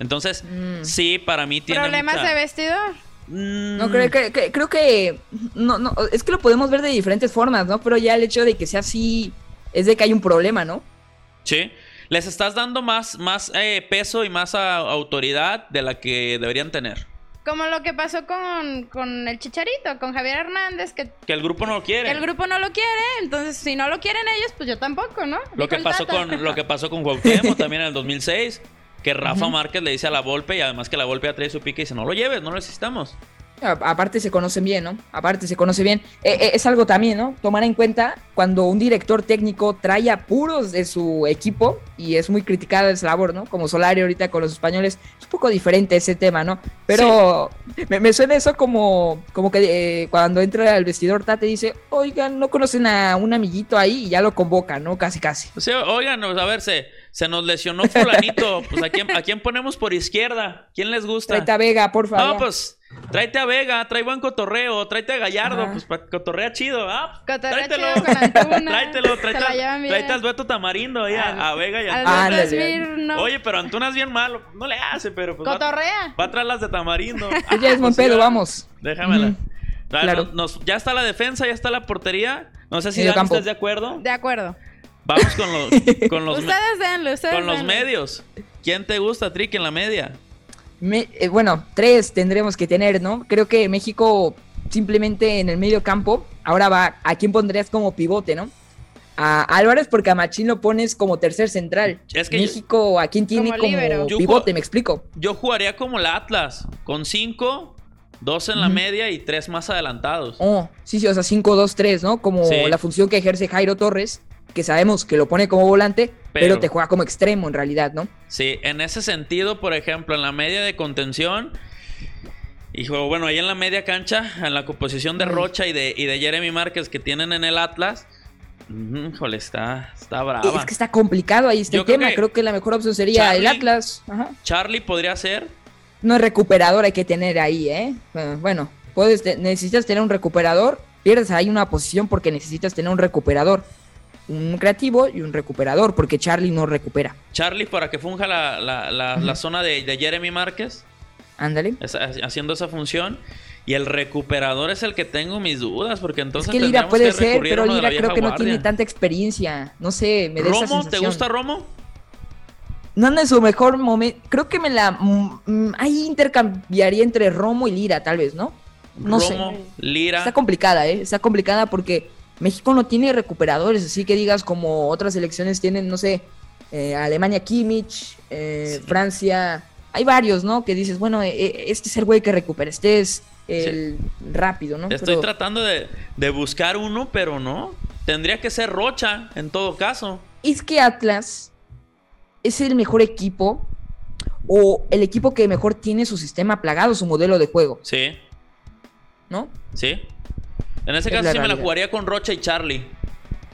Entonces, mm. sí, para mí tiene. ¿Problemas de vestidor? Mm. No, creo que, creo que. No, no, es que lo podemos ver de diferentes formas, ¿no? Pero ya el hecho de que sea así es de que hay un problema, ¿no? Sí. Les estás dando más, más eh, peso y más autoridad de la que deberían tener. Como lo que pasó con, el Chicharito, con Javier Hernández, que... Que el grupo no lo quiere. Que el grupo no lo quiere, entonces si no lo quieren ellos, pues yo tampoco, ¿no? Lo, que pasó, con, lo que pasó con (laughs) Cuauhtémoc también en el 2006, que Rafa Márquez le dice a la Volpe, y además que la Volpe atrae su pique y dice, no lo lleves, no lo necesitamos. Aparte se conocen bien, ¿no? Aparte se conoce bien. Eh, eh, es algo también, ¿no? Tomar en cuenta cuando un director técnico trae a puros de su equipo y es muy criticada esa labor, ¿no? Como Solari ahorita con los españoles, es un poco diferente ese tema, ¿no? Pero me, suena eso como, como que eh, cuando entra al vestidor Tate dice, oigan, no conocen a un amiguito ahí y ya lo convoca, ¿no? Casi, casi. O sea, oigan, a ver, se, nos lesionó fulanito, pues ¿a quién, ¿a quién ponemos por izquierda? ¿Quién les gusta? Tráete a Vega, por favor. No, pues Tráete a Vega, trae buen cotorreo, tráete a Gallardo, pues para cotorrea chido, ¿ah? tráetelo. Chido con (laughs) tráetelo, tráete, tráete al dueto tamarindo ahí a, Vega y a Antuna. Oye, pero Antuna es bien malo, no le hace, pero pues Cotorrea. Va, a traer las de tamarindo. (laughs) ya es buen pedo, vamos. Déjamela. Claro. ya está la defensa, ya está la portería. No sé si Dan, estás de acuerdo. De acuerdo. Vamos con los, con los (laughs) ustedes denle, ustedes Con los medios. ¿Quién te gusta, Trick, en la media? Eh, bueno, tres tendremos que tener, ¿no? Creo que México simplemente en el medio campo, ahora va, ¿a quién pondrías como pivote, no? A Álvarez porque a Machín lo pones como tercer central. Es que México, ¿a quién tiene como, pivote? Me explico. Yo jugaría como el Atlas, con cinco, dos en la media y tres más adelantados. Oh, sí, sí, o sea, cinco, dos, tres, ¿no? Como la función que ejerce Jairo Torres que sabemos que lo pone como volante, pero, te juega como extremo en realidad, ¿no? Sí, en ese sentido, por ejemplo, en la media de contención, y bueno, ahí en la media cancha, en la composición de Rocha y de, y de Jeremy Márquez que tienen en el Atlas, híjole, está, está brava. Es que está complicado ahí este tema. Creo que, la mejor opción sería el Atlas. Charlie podría ser. No es recuperador, hay que tener ahí, ¿eh? Bueno, Puedes necesitas tener un recuperador, pierdes ahí una posición porque necesitas tener un recuperador. Un creativo y un recuperador, porque Charlie no recupera. Charlie para que funja la, zona de, Jeremy Márquez. Ándale. Haciendo esa función. Y el recuperador es el que tengo mis dudas, porque entonces. Es que Lira puede ser, pero Lira creo que no tiene tanta experiencia. No sé, me da ¿Romo? Esa ¿Te gusta Romo? no anda en su mejor momento. Creo que me la. Mm, mm, ahí intercambiaría entre Romo y Lira, tal vez, ¿no? No Romo, sé. Lira. Está complicada, ¿eh? Está complicada porque México no tiene recuperadores, así que digas como otras selecciones tienen, no sé, eh, Alemania Kimmich, eh, Francia. Hay varios, ¿no? Que dices, bueno, eh, este es el güey que recupera, este es el rápido, ¿no? Estoy tratando de, de buscar uno, pero no. Tendría que ser Rocha, en todo caso. Es que Atlas es el mejor equipo o el equipo que mejor tiene su sistema plagado, su modelo de juego. Sí. ¿No? Sí. En ese caso sí me la jugaría con Rocha y Charlie.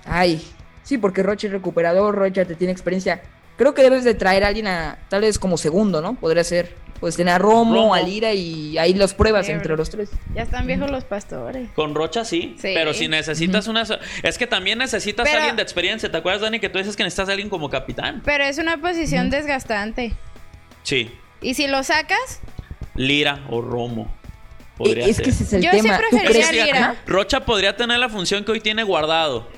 Ay, sí, porque Rocha es recuperador, Rocha te tiene experiencia. Creo que debes de traer a alguien a, tal vez como segundo, ¿no? Podría ser. Pues tener a Romo, a Lira y ahí los pruebas entre los tres. Ya están viejos los pastores. Con Rocha sí, pero si necesitas una... Es que también necesitas a alguien de experiencia. ¿Te acuerdas, Dani, que tú dices que necesitas a alguien como capitán? Pero es una posición desgastante. Sí. ¿Y si lo sacas? Lira o Romo. Podría es que ese es el Yo tema. sí preferiría Lira. Rocha podría tener la función que hoy tiene guardado.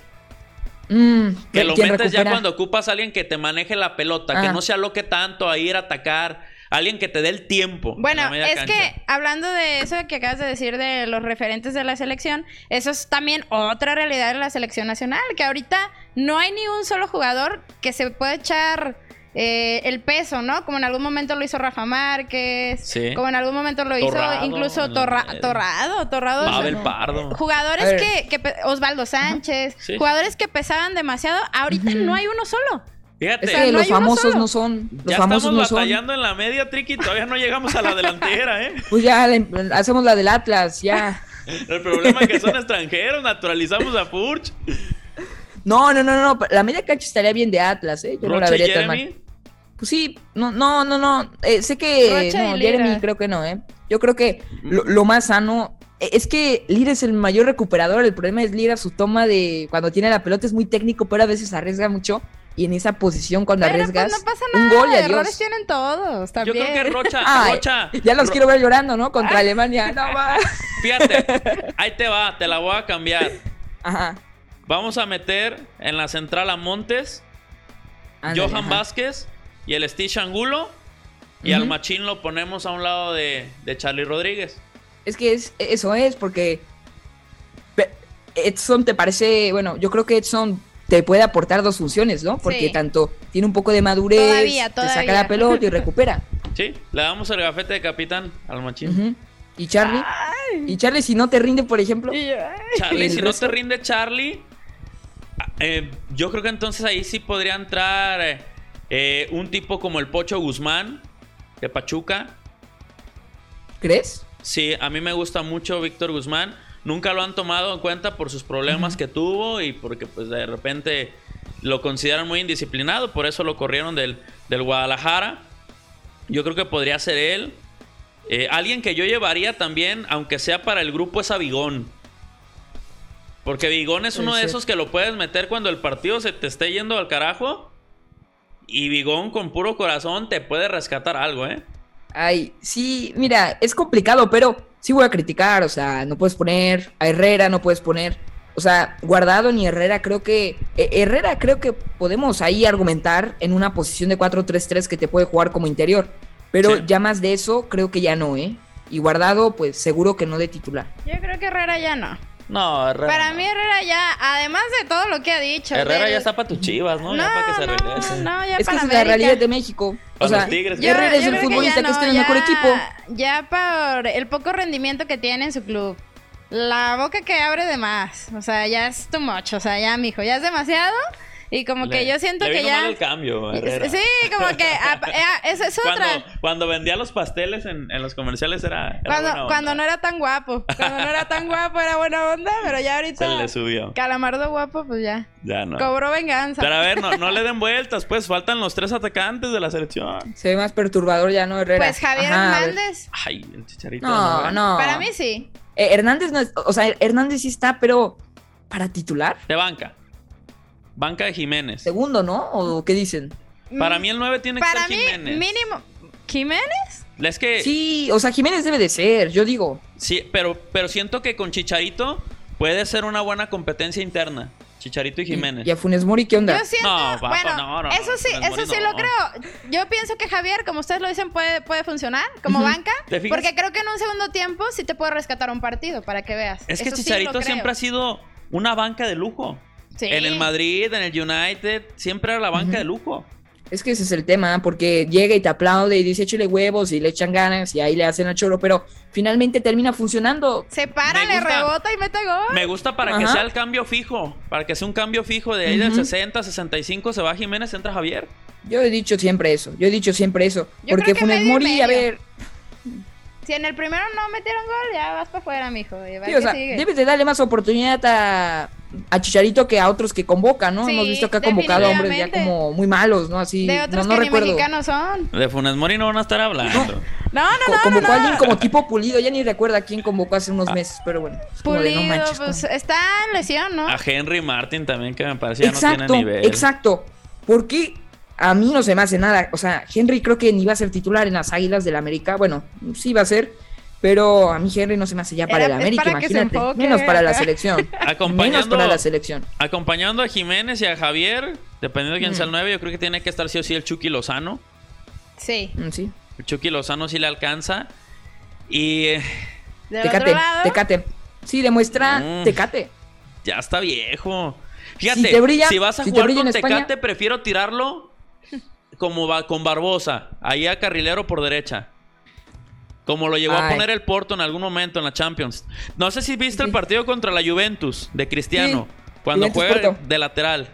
Mm, que lo metes ya cuando ocupas a alguien que te maneje la pelota, que ah. no se aloque tanto a ir a atacar Alguien que te dé el tiempo. Bueno, es que hablando de eso que acabas de decir de los referentes de la selección, eso es también otra realidad de la selección nacional, que ahorita no hay ni un solo jugador que se pueda echar eh, el peso, ¿no? Como en algún momento lo hizo Rafa Márquez, sí. como en algún momento lo hizo incluso Torrado, Torrado. Babel Pardo. Jugadores que, Osvaldo Sánchez, jugadores que pesaban demasiado, ahorita no hay uno solo. Fíjate. los famosos no son. Los ya famosos estamos batallando en la media, Triqui, todavía no llegamos a la delantera, ¿eh? (laughs) Pues ya hacemos la del Atlas, ya. (laughs) El problema es que son extranjeros, naturalizamos a Furch. No, no, no, no. La media cancha estaría bien de Atlas, ¿eh? Yo no la vería tan mal. Pues sí, no, no, no, no. Eh, sé que. no, Jeremy creo que no, ¿eh? Yo creo que lo, más sano. Eh, es que Lira es el mayor recuperador. El problema es Lira, su toma de cuando tiene la pelota es muy técnico, pero a veces arriesga mucho y en esa posición cuando pues, arriesgas no pasa nada, un gol y adiós. errores tienen todos también. Yo creo que Rocha, (laughs) Rocha ya los quiero ver llorando, ¿no? Contra Alemania. No va. Fíjate, (laughs) ahí te va, te la voy a cambiar. Ajá. Vamos a meter en la central a Montes, Johan Vázquez y el Steve Angulo y al Machín lo ponemos a un lado de, de Charlie Rodríguez. Es que es, eso es porque Edson te parece, bueno, yo creo que Edson te puede aportar dos funciones, ¿no? Porque tanto tiene un poco de madurez, te saca la pelota y recupera. (laughs) Sí, le damos el gafete de capitán al machín. ¿Y Charlie? ¿Y Charlie si no te rinde, por ejemplo? Charlie, si no te rinde Charlie, eh, yo creo que entonces ahí sí podría entrar eh, un tipo como el Pocho Guzmán de Pachuca. ¿Crees? Sí, a mí me gusta mucho Víctor Guzmán nunca lo han tomado en cuenta por sus problemas que tuvo y porque pues de repente lo consideran muy indisciplinado, por eso lo corrieron del, del Guadalajara. Yo creo que podría ser él. Eh, alguien que yo llevaría también, aunque sea para el grupo, es a Vigón. Porque Vigón es uno de esos que lo puedes meter cuando el partido se te esté yendo al carajo. Y Vigón con puro corazón te puede rescatar algo, ¿eh? Ay, sí, mira, es complicado, pero sí voy a criticar, o sea, no puedes poner a Herrera, no puedes poner, o sea, Guardado ni Herrera, creo que, eh, Herrera creo que podemos ahí argumentar en una posición de 4-3-3 que te puede jugar como interior, pero ya más de eso creo que ya no, ¿eh? Y Guardado, pues seguro que no de titular. Yo creo que Herrera ya no. No, Herrera. Para mí Herrera ya, además de todo lo que ha dicho. Herrera ya está para tus chivas, ¿no? ya para que se regrese. No, ya es que es la realidad de México. O sea, Herrera es el futbolista que, está en el mejor equipo. Ya por el poco rendimiento que tiene en su club. La boca que abre de más. O sea, ya es too much. O sea, ya, mijo, ya es demasiado. Y como que yo siento que ya. el cambio, Sí, como que. Ah, (laughs) ah, esa es otra. Cuando, vendía los pasteles en, los comerciales era. cuando, cuando no era tan guapo. Cuando no era tan guapo era buena onda, pero ya ahorita. (laughs) Se le subió. Calamardo guapo, pues ya. Ya no. Cobró venganza. Pero a ver, no, no le (laughs) den vueltas, pues faltan los tres atacantes de la selección. Se ve más perturbador ya, ¿no, Herrera? Pues Javier Hernández. Ay, el chicharito. No, no. Para mí sí. Eh, Hernández no es, o sea, Hernández sí está, pero ¿para titular? De banca. Banca de Jiménez. Segundo, ¿no? ¿O qué dicen? Para mí el 9 tiene que ser Jiménez. mínimo. ¿Jiménez? Es que... Sí, o sea, Jiménez debe de ser, yo digo. Sí, pero, pero siento que con Chicharito puede ser una buena competencia interna. Chicharito y Jiménez. ¿Y a Funes Mori qué onda? Yo siento, no, bueno, no, no, eso sí, eso sí lo creo. Yo pienso que Javier, como ustedes lo dicen, puede, puede funcionar como banca. Porque creo que en un segundo tiempo sí te puede rescatar un partido, para que veas. Es que Chicharito siempre ha sido una banca de lujo. Sí. En el Madrid, en el United, siempre era la banca de lujo. Es que ese es el tema, porque llega y te aplaude y dice échale huevos y le echan ganas y ahí le hacen a choro, pero finalmente termina funcionando. Se para, le rebota y mete gol. Me gusta para que sea el cambio fijo, para que sea un cambio fijo de ahí del 60, 65 se va Jiménez, entra Javier. Yo he dicho siempre eso, yo he dicho siempre eso, porque Funes Mori, a ver, si en el primero no metieron gol, ya vas para afuera, mijo. Sí, o sea, debes de darle más oportunidad a, a Chicharito que a otros que convoca, ¿no? Hemos visto que ha convocado a hombres ya como muy malos, ¿no? Así, de otros no, que recuerdo. mexicanos son. De Funes Mori no van a estar hablando. No, no, no. convocó a alguien como tipo Pulido, ya ni recuerda quién convocó hace unos ah. meses, pero bueno. Pulido, pues está en lesión, ¿no? A Henry Martin también, que me parecía exacto, no tiene nivel. Exacto, ¿por qué? A mí no se me hace nada. O sea, Henry creo que ni va a ser titular en las Águilas del América. Bueno, sí va a ser pero a mí Henry no se me hace ya para el América, imagínate. Menos para la selección. (laughs) menos para la selección. Acompañando a Jiménez y a Javier, dependiendo de quién sea el 9, yo creo que tiene que estar sí o sí el Chucky Lozano. Sí. Mm, sí. El Chucky Lozano sí le alcanza. Y. Eh, tecate, tecate. Sí, demuestra mm. tecate. Ya está viejo. Fíjate, si, vas a jugar con Tecate, prefiero tirarlo como va, con Barbosa, ahí a carrilero por derecha. Como lo llegó a poner el Porto en algún momento en la Champions. No sé si viste el partido contra la Juventus de Cristiano. Cuando juega de lateral.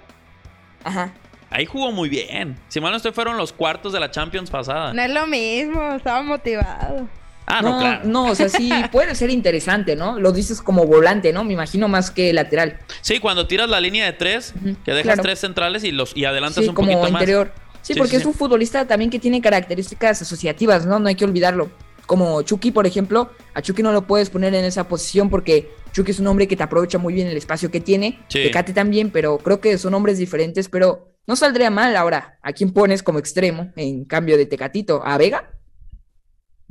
Ajá. Ahí jugó muy bien. Si mal no estoy, fueron los cuartos de la Champions pasada. No es lo mismo, estaba motivado. Ah, no, claro. No, o sea, sí (laughs) puede ser interesante, ¿no? Lo dices como volante, ¿no? Me imagino más que lateral. Sí, cuando tiras la línea de tres, que dejas tres centrales y los y adelantas un poquito interior. Sí, porque es un futbolista también que tiene características asociativas, ¿no? No hay que olvidarlo como Chucky, por ejemplo, a Chucky no lo puedes poner en esa posición porque Chucky es un hombre que te aprovecha muy bien el espacio que tiene. Tecate también, pero creo que son hombres diferentes, pero no saldría mal ahora. ¿A quién pones como extremo en cambio de Tecatito? ¿A Vega?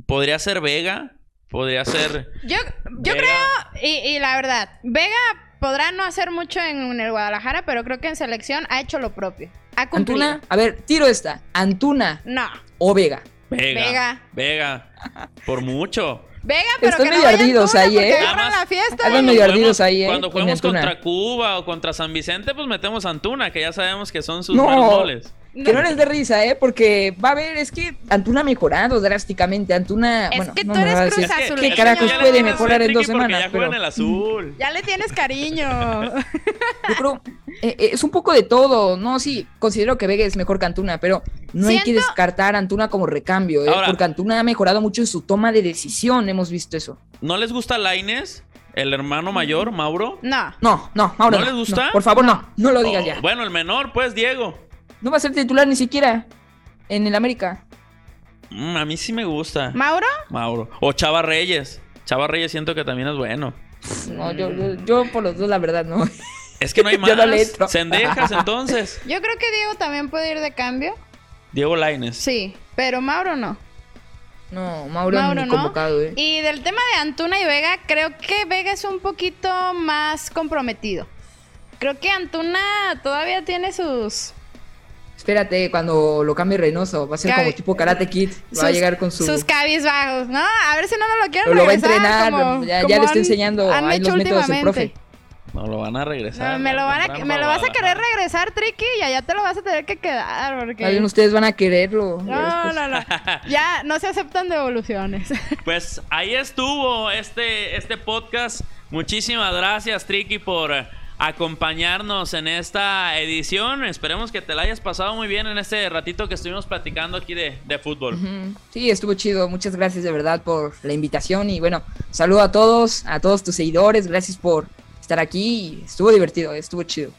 Podría ser Vega, podría ser... (laughs) Yo, yo creo, y, la verdad, Vega podrá no hacer mucho en, el Guadalajara, pero creo que en selección ha hecho lo propio. Antuna, a ver, tiro esta. Antuna. No. O Vega. Vega. Vega. Por mucho. Vega, pero Están que no ardidos ahí, ¿eh? la fiesta. Están medio ardidos ahí, ¿eh? Cuando jugamos contra Cuba o contra San Vicente, pues metemos a Antuna, que ya sabemos que son sus no. goles. Que no les dé risa, ¿eh? Porque va a ver, es que Antuna ha mejorado drásticamente. Antuna. Es bueno, que tú eres Cruz Azul. ¿Qué carajos puede mejorar en dos semanas? Ya pero... en el azul. Ya le tienes cariño. (laughs) Yo creo. Eh, eh, es un poco de todo. No, sí, considero que Vega es mejor que Antuna, pero no hay que descartar a Antuna como recambio, ¿eh? porque Antuna ha mejorado mucho en su toma de decisión. Hemos visto eso. ¿No les gusta Laines? ¿El hermano mayor, Mauro? No. No, no, Mauro. ¿No, les gusta? por favor, no. No lo digas oh, ya. Bueno, el menor, pues, Diego. No va a ser titular ni siquiera en el América. Mm, a mí sí me gusta. ¿Mauro? Mauro. O Chava Reyes. Chava Reyes siento que también es bueno. No, yo, yo, por los dos, la verdad, no. Es que no hay (laughs) más. Sendejas, (laughs) entonces. Yo creo que Diego también puede ir de cambio. Diego Laines. Sí, pero Mauro no. No, Mauro, no convocado, ¿eh? Y del tema de Antuna y Vega, creo que Vega es un poquito más comprometido. Creo que Antuna todavía tiene sus Espérate, cuando lo cambie Reynoso, va a ser como tipo Karate Kid. Va a llegar con su... sus cabizbajos, ¿no? A ver si no nos lo quieren Lo va a entrenar, ya, le está enseñando ahí los métodos del profe. No lo van a regresar. me lo, van a, me lo vas a querer regresar, Tricky, y allá te lo vas a tener que quedar. Porque... Alguien ustedes van a quererlo. No, no, no. (laughs) ya no se aceptan devoluciones. (laughs) pues ahí estuvo este, este podcast. Muchísimas gracias, Tricky, por acompañarnos en esta edición. Esperemos que te la hayas pasado muy bien en este ratito que estuvimos platicando aquí de, fútbol. Sí, estuvo chido. Muchas gracias de verdad por la invitación y bueno, saludo a todos, a todos tus seguidores. Gracias por estar aquí. Estuvo divertido, estuvo chido.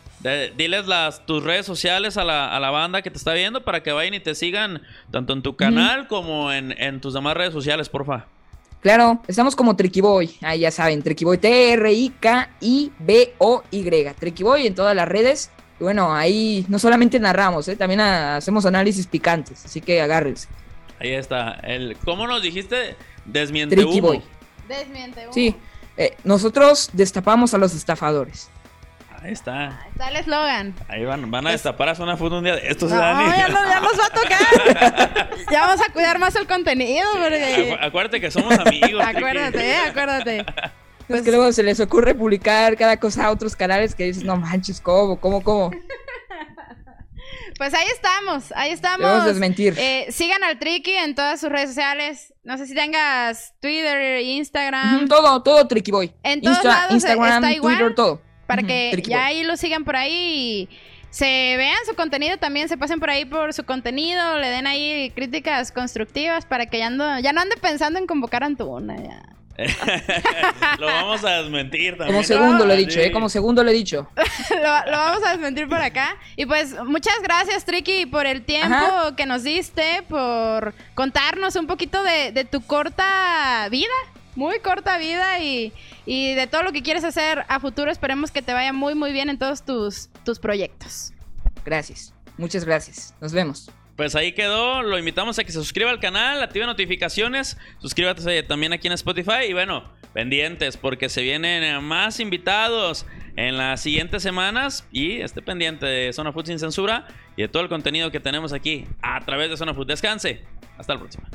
diles las, tus redes sociales a la, banda que te está viendo para que vayan y te sigan tanto en tu canal como en, en tus demás redes sociales, porfa. Claro, estamos como Triquiboy. Ahí ya saben, Triquiboy T-R-I-K-I-B-O-Y. Triquiboy en todas las redes. Y bueno, ahí no solamente narramos, ¿eh? también hacemos análisis picantes. Así que agárrense. Ahí está. El, ¿Cómo nos dijiste? Desmiente Triquiboy. Desmiente humo. Sí. Eh, nosotros destapamos a los estafadores. Ahí está. Ahí está el eslogan. Ahí van, van a destapar a Zona Food un día. Esto no, ya, no, ya, nos va a tocar. (laughs) ya vamos a cuidar más el contenido. Porque... acuérdate que somos amigos. (laughs) acuérdate, acuérdate. Pues que luego se les ocurre publicar cada cosa a otros canales que dices, no manches, ¿cómo, cómo, cómo? (laughs) Pues ahí estamos, ahí estamos. Debemos desmentir. Eh, sigan al Tricky en todas sus redes sociales. No sé si tengas Twitter, Instagram. todo, todo Tricky Boy. En todos lados Instagram, Twitter, todo para que ya ahí lo sigan por ahí y se vean su contenido también, se pasen por ahí por su contenido, le den ahí críticas constructivas para que ya, no, ya no ande pensando en convocar a Antuna. Ya. (laughs) lo vamos a desmentir también. Como segundo le he dicho, ¿eh? Como segundo le he dicho. (laughs) lo, vamos a desmentir por acá. Y pues muchas gracias, Tricky, por el tiempo que nos diste, por contarnos un poquito de, de tu corta vida muy corta vida y, de todo lo que quieres hacer a futuro. Esperemos que te vaya muy, muy bien en todos tus, tus proyectos. Gracias. Muchas gracias. Nos vemos. Pues ahí quedó. Lo invitamos a que se suscriba al canal, active notificaciones. Suscríbete también aquí en Spotify. Y bueno, pendientes porque se vienen más invitados en las siguientes semanas. Y esté pendiente de Zona Food sin censura y de todo el contenido que tenemos aquí a través de Zona Food. Descanse. Hasta la próxima.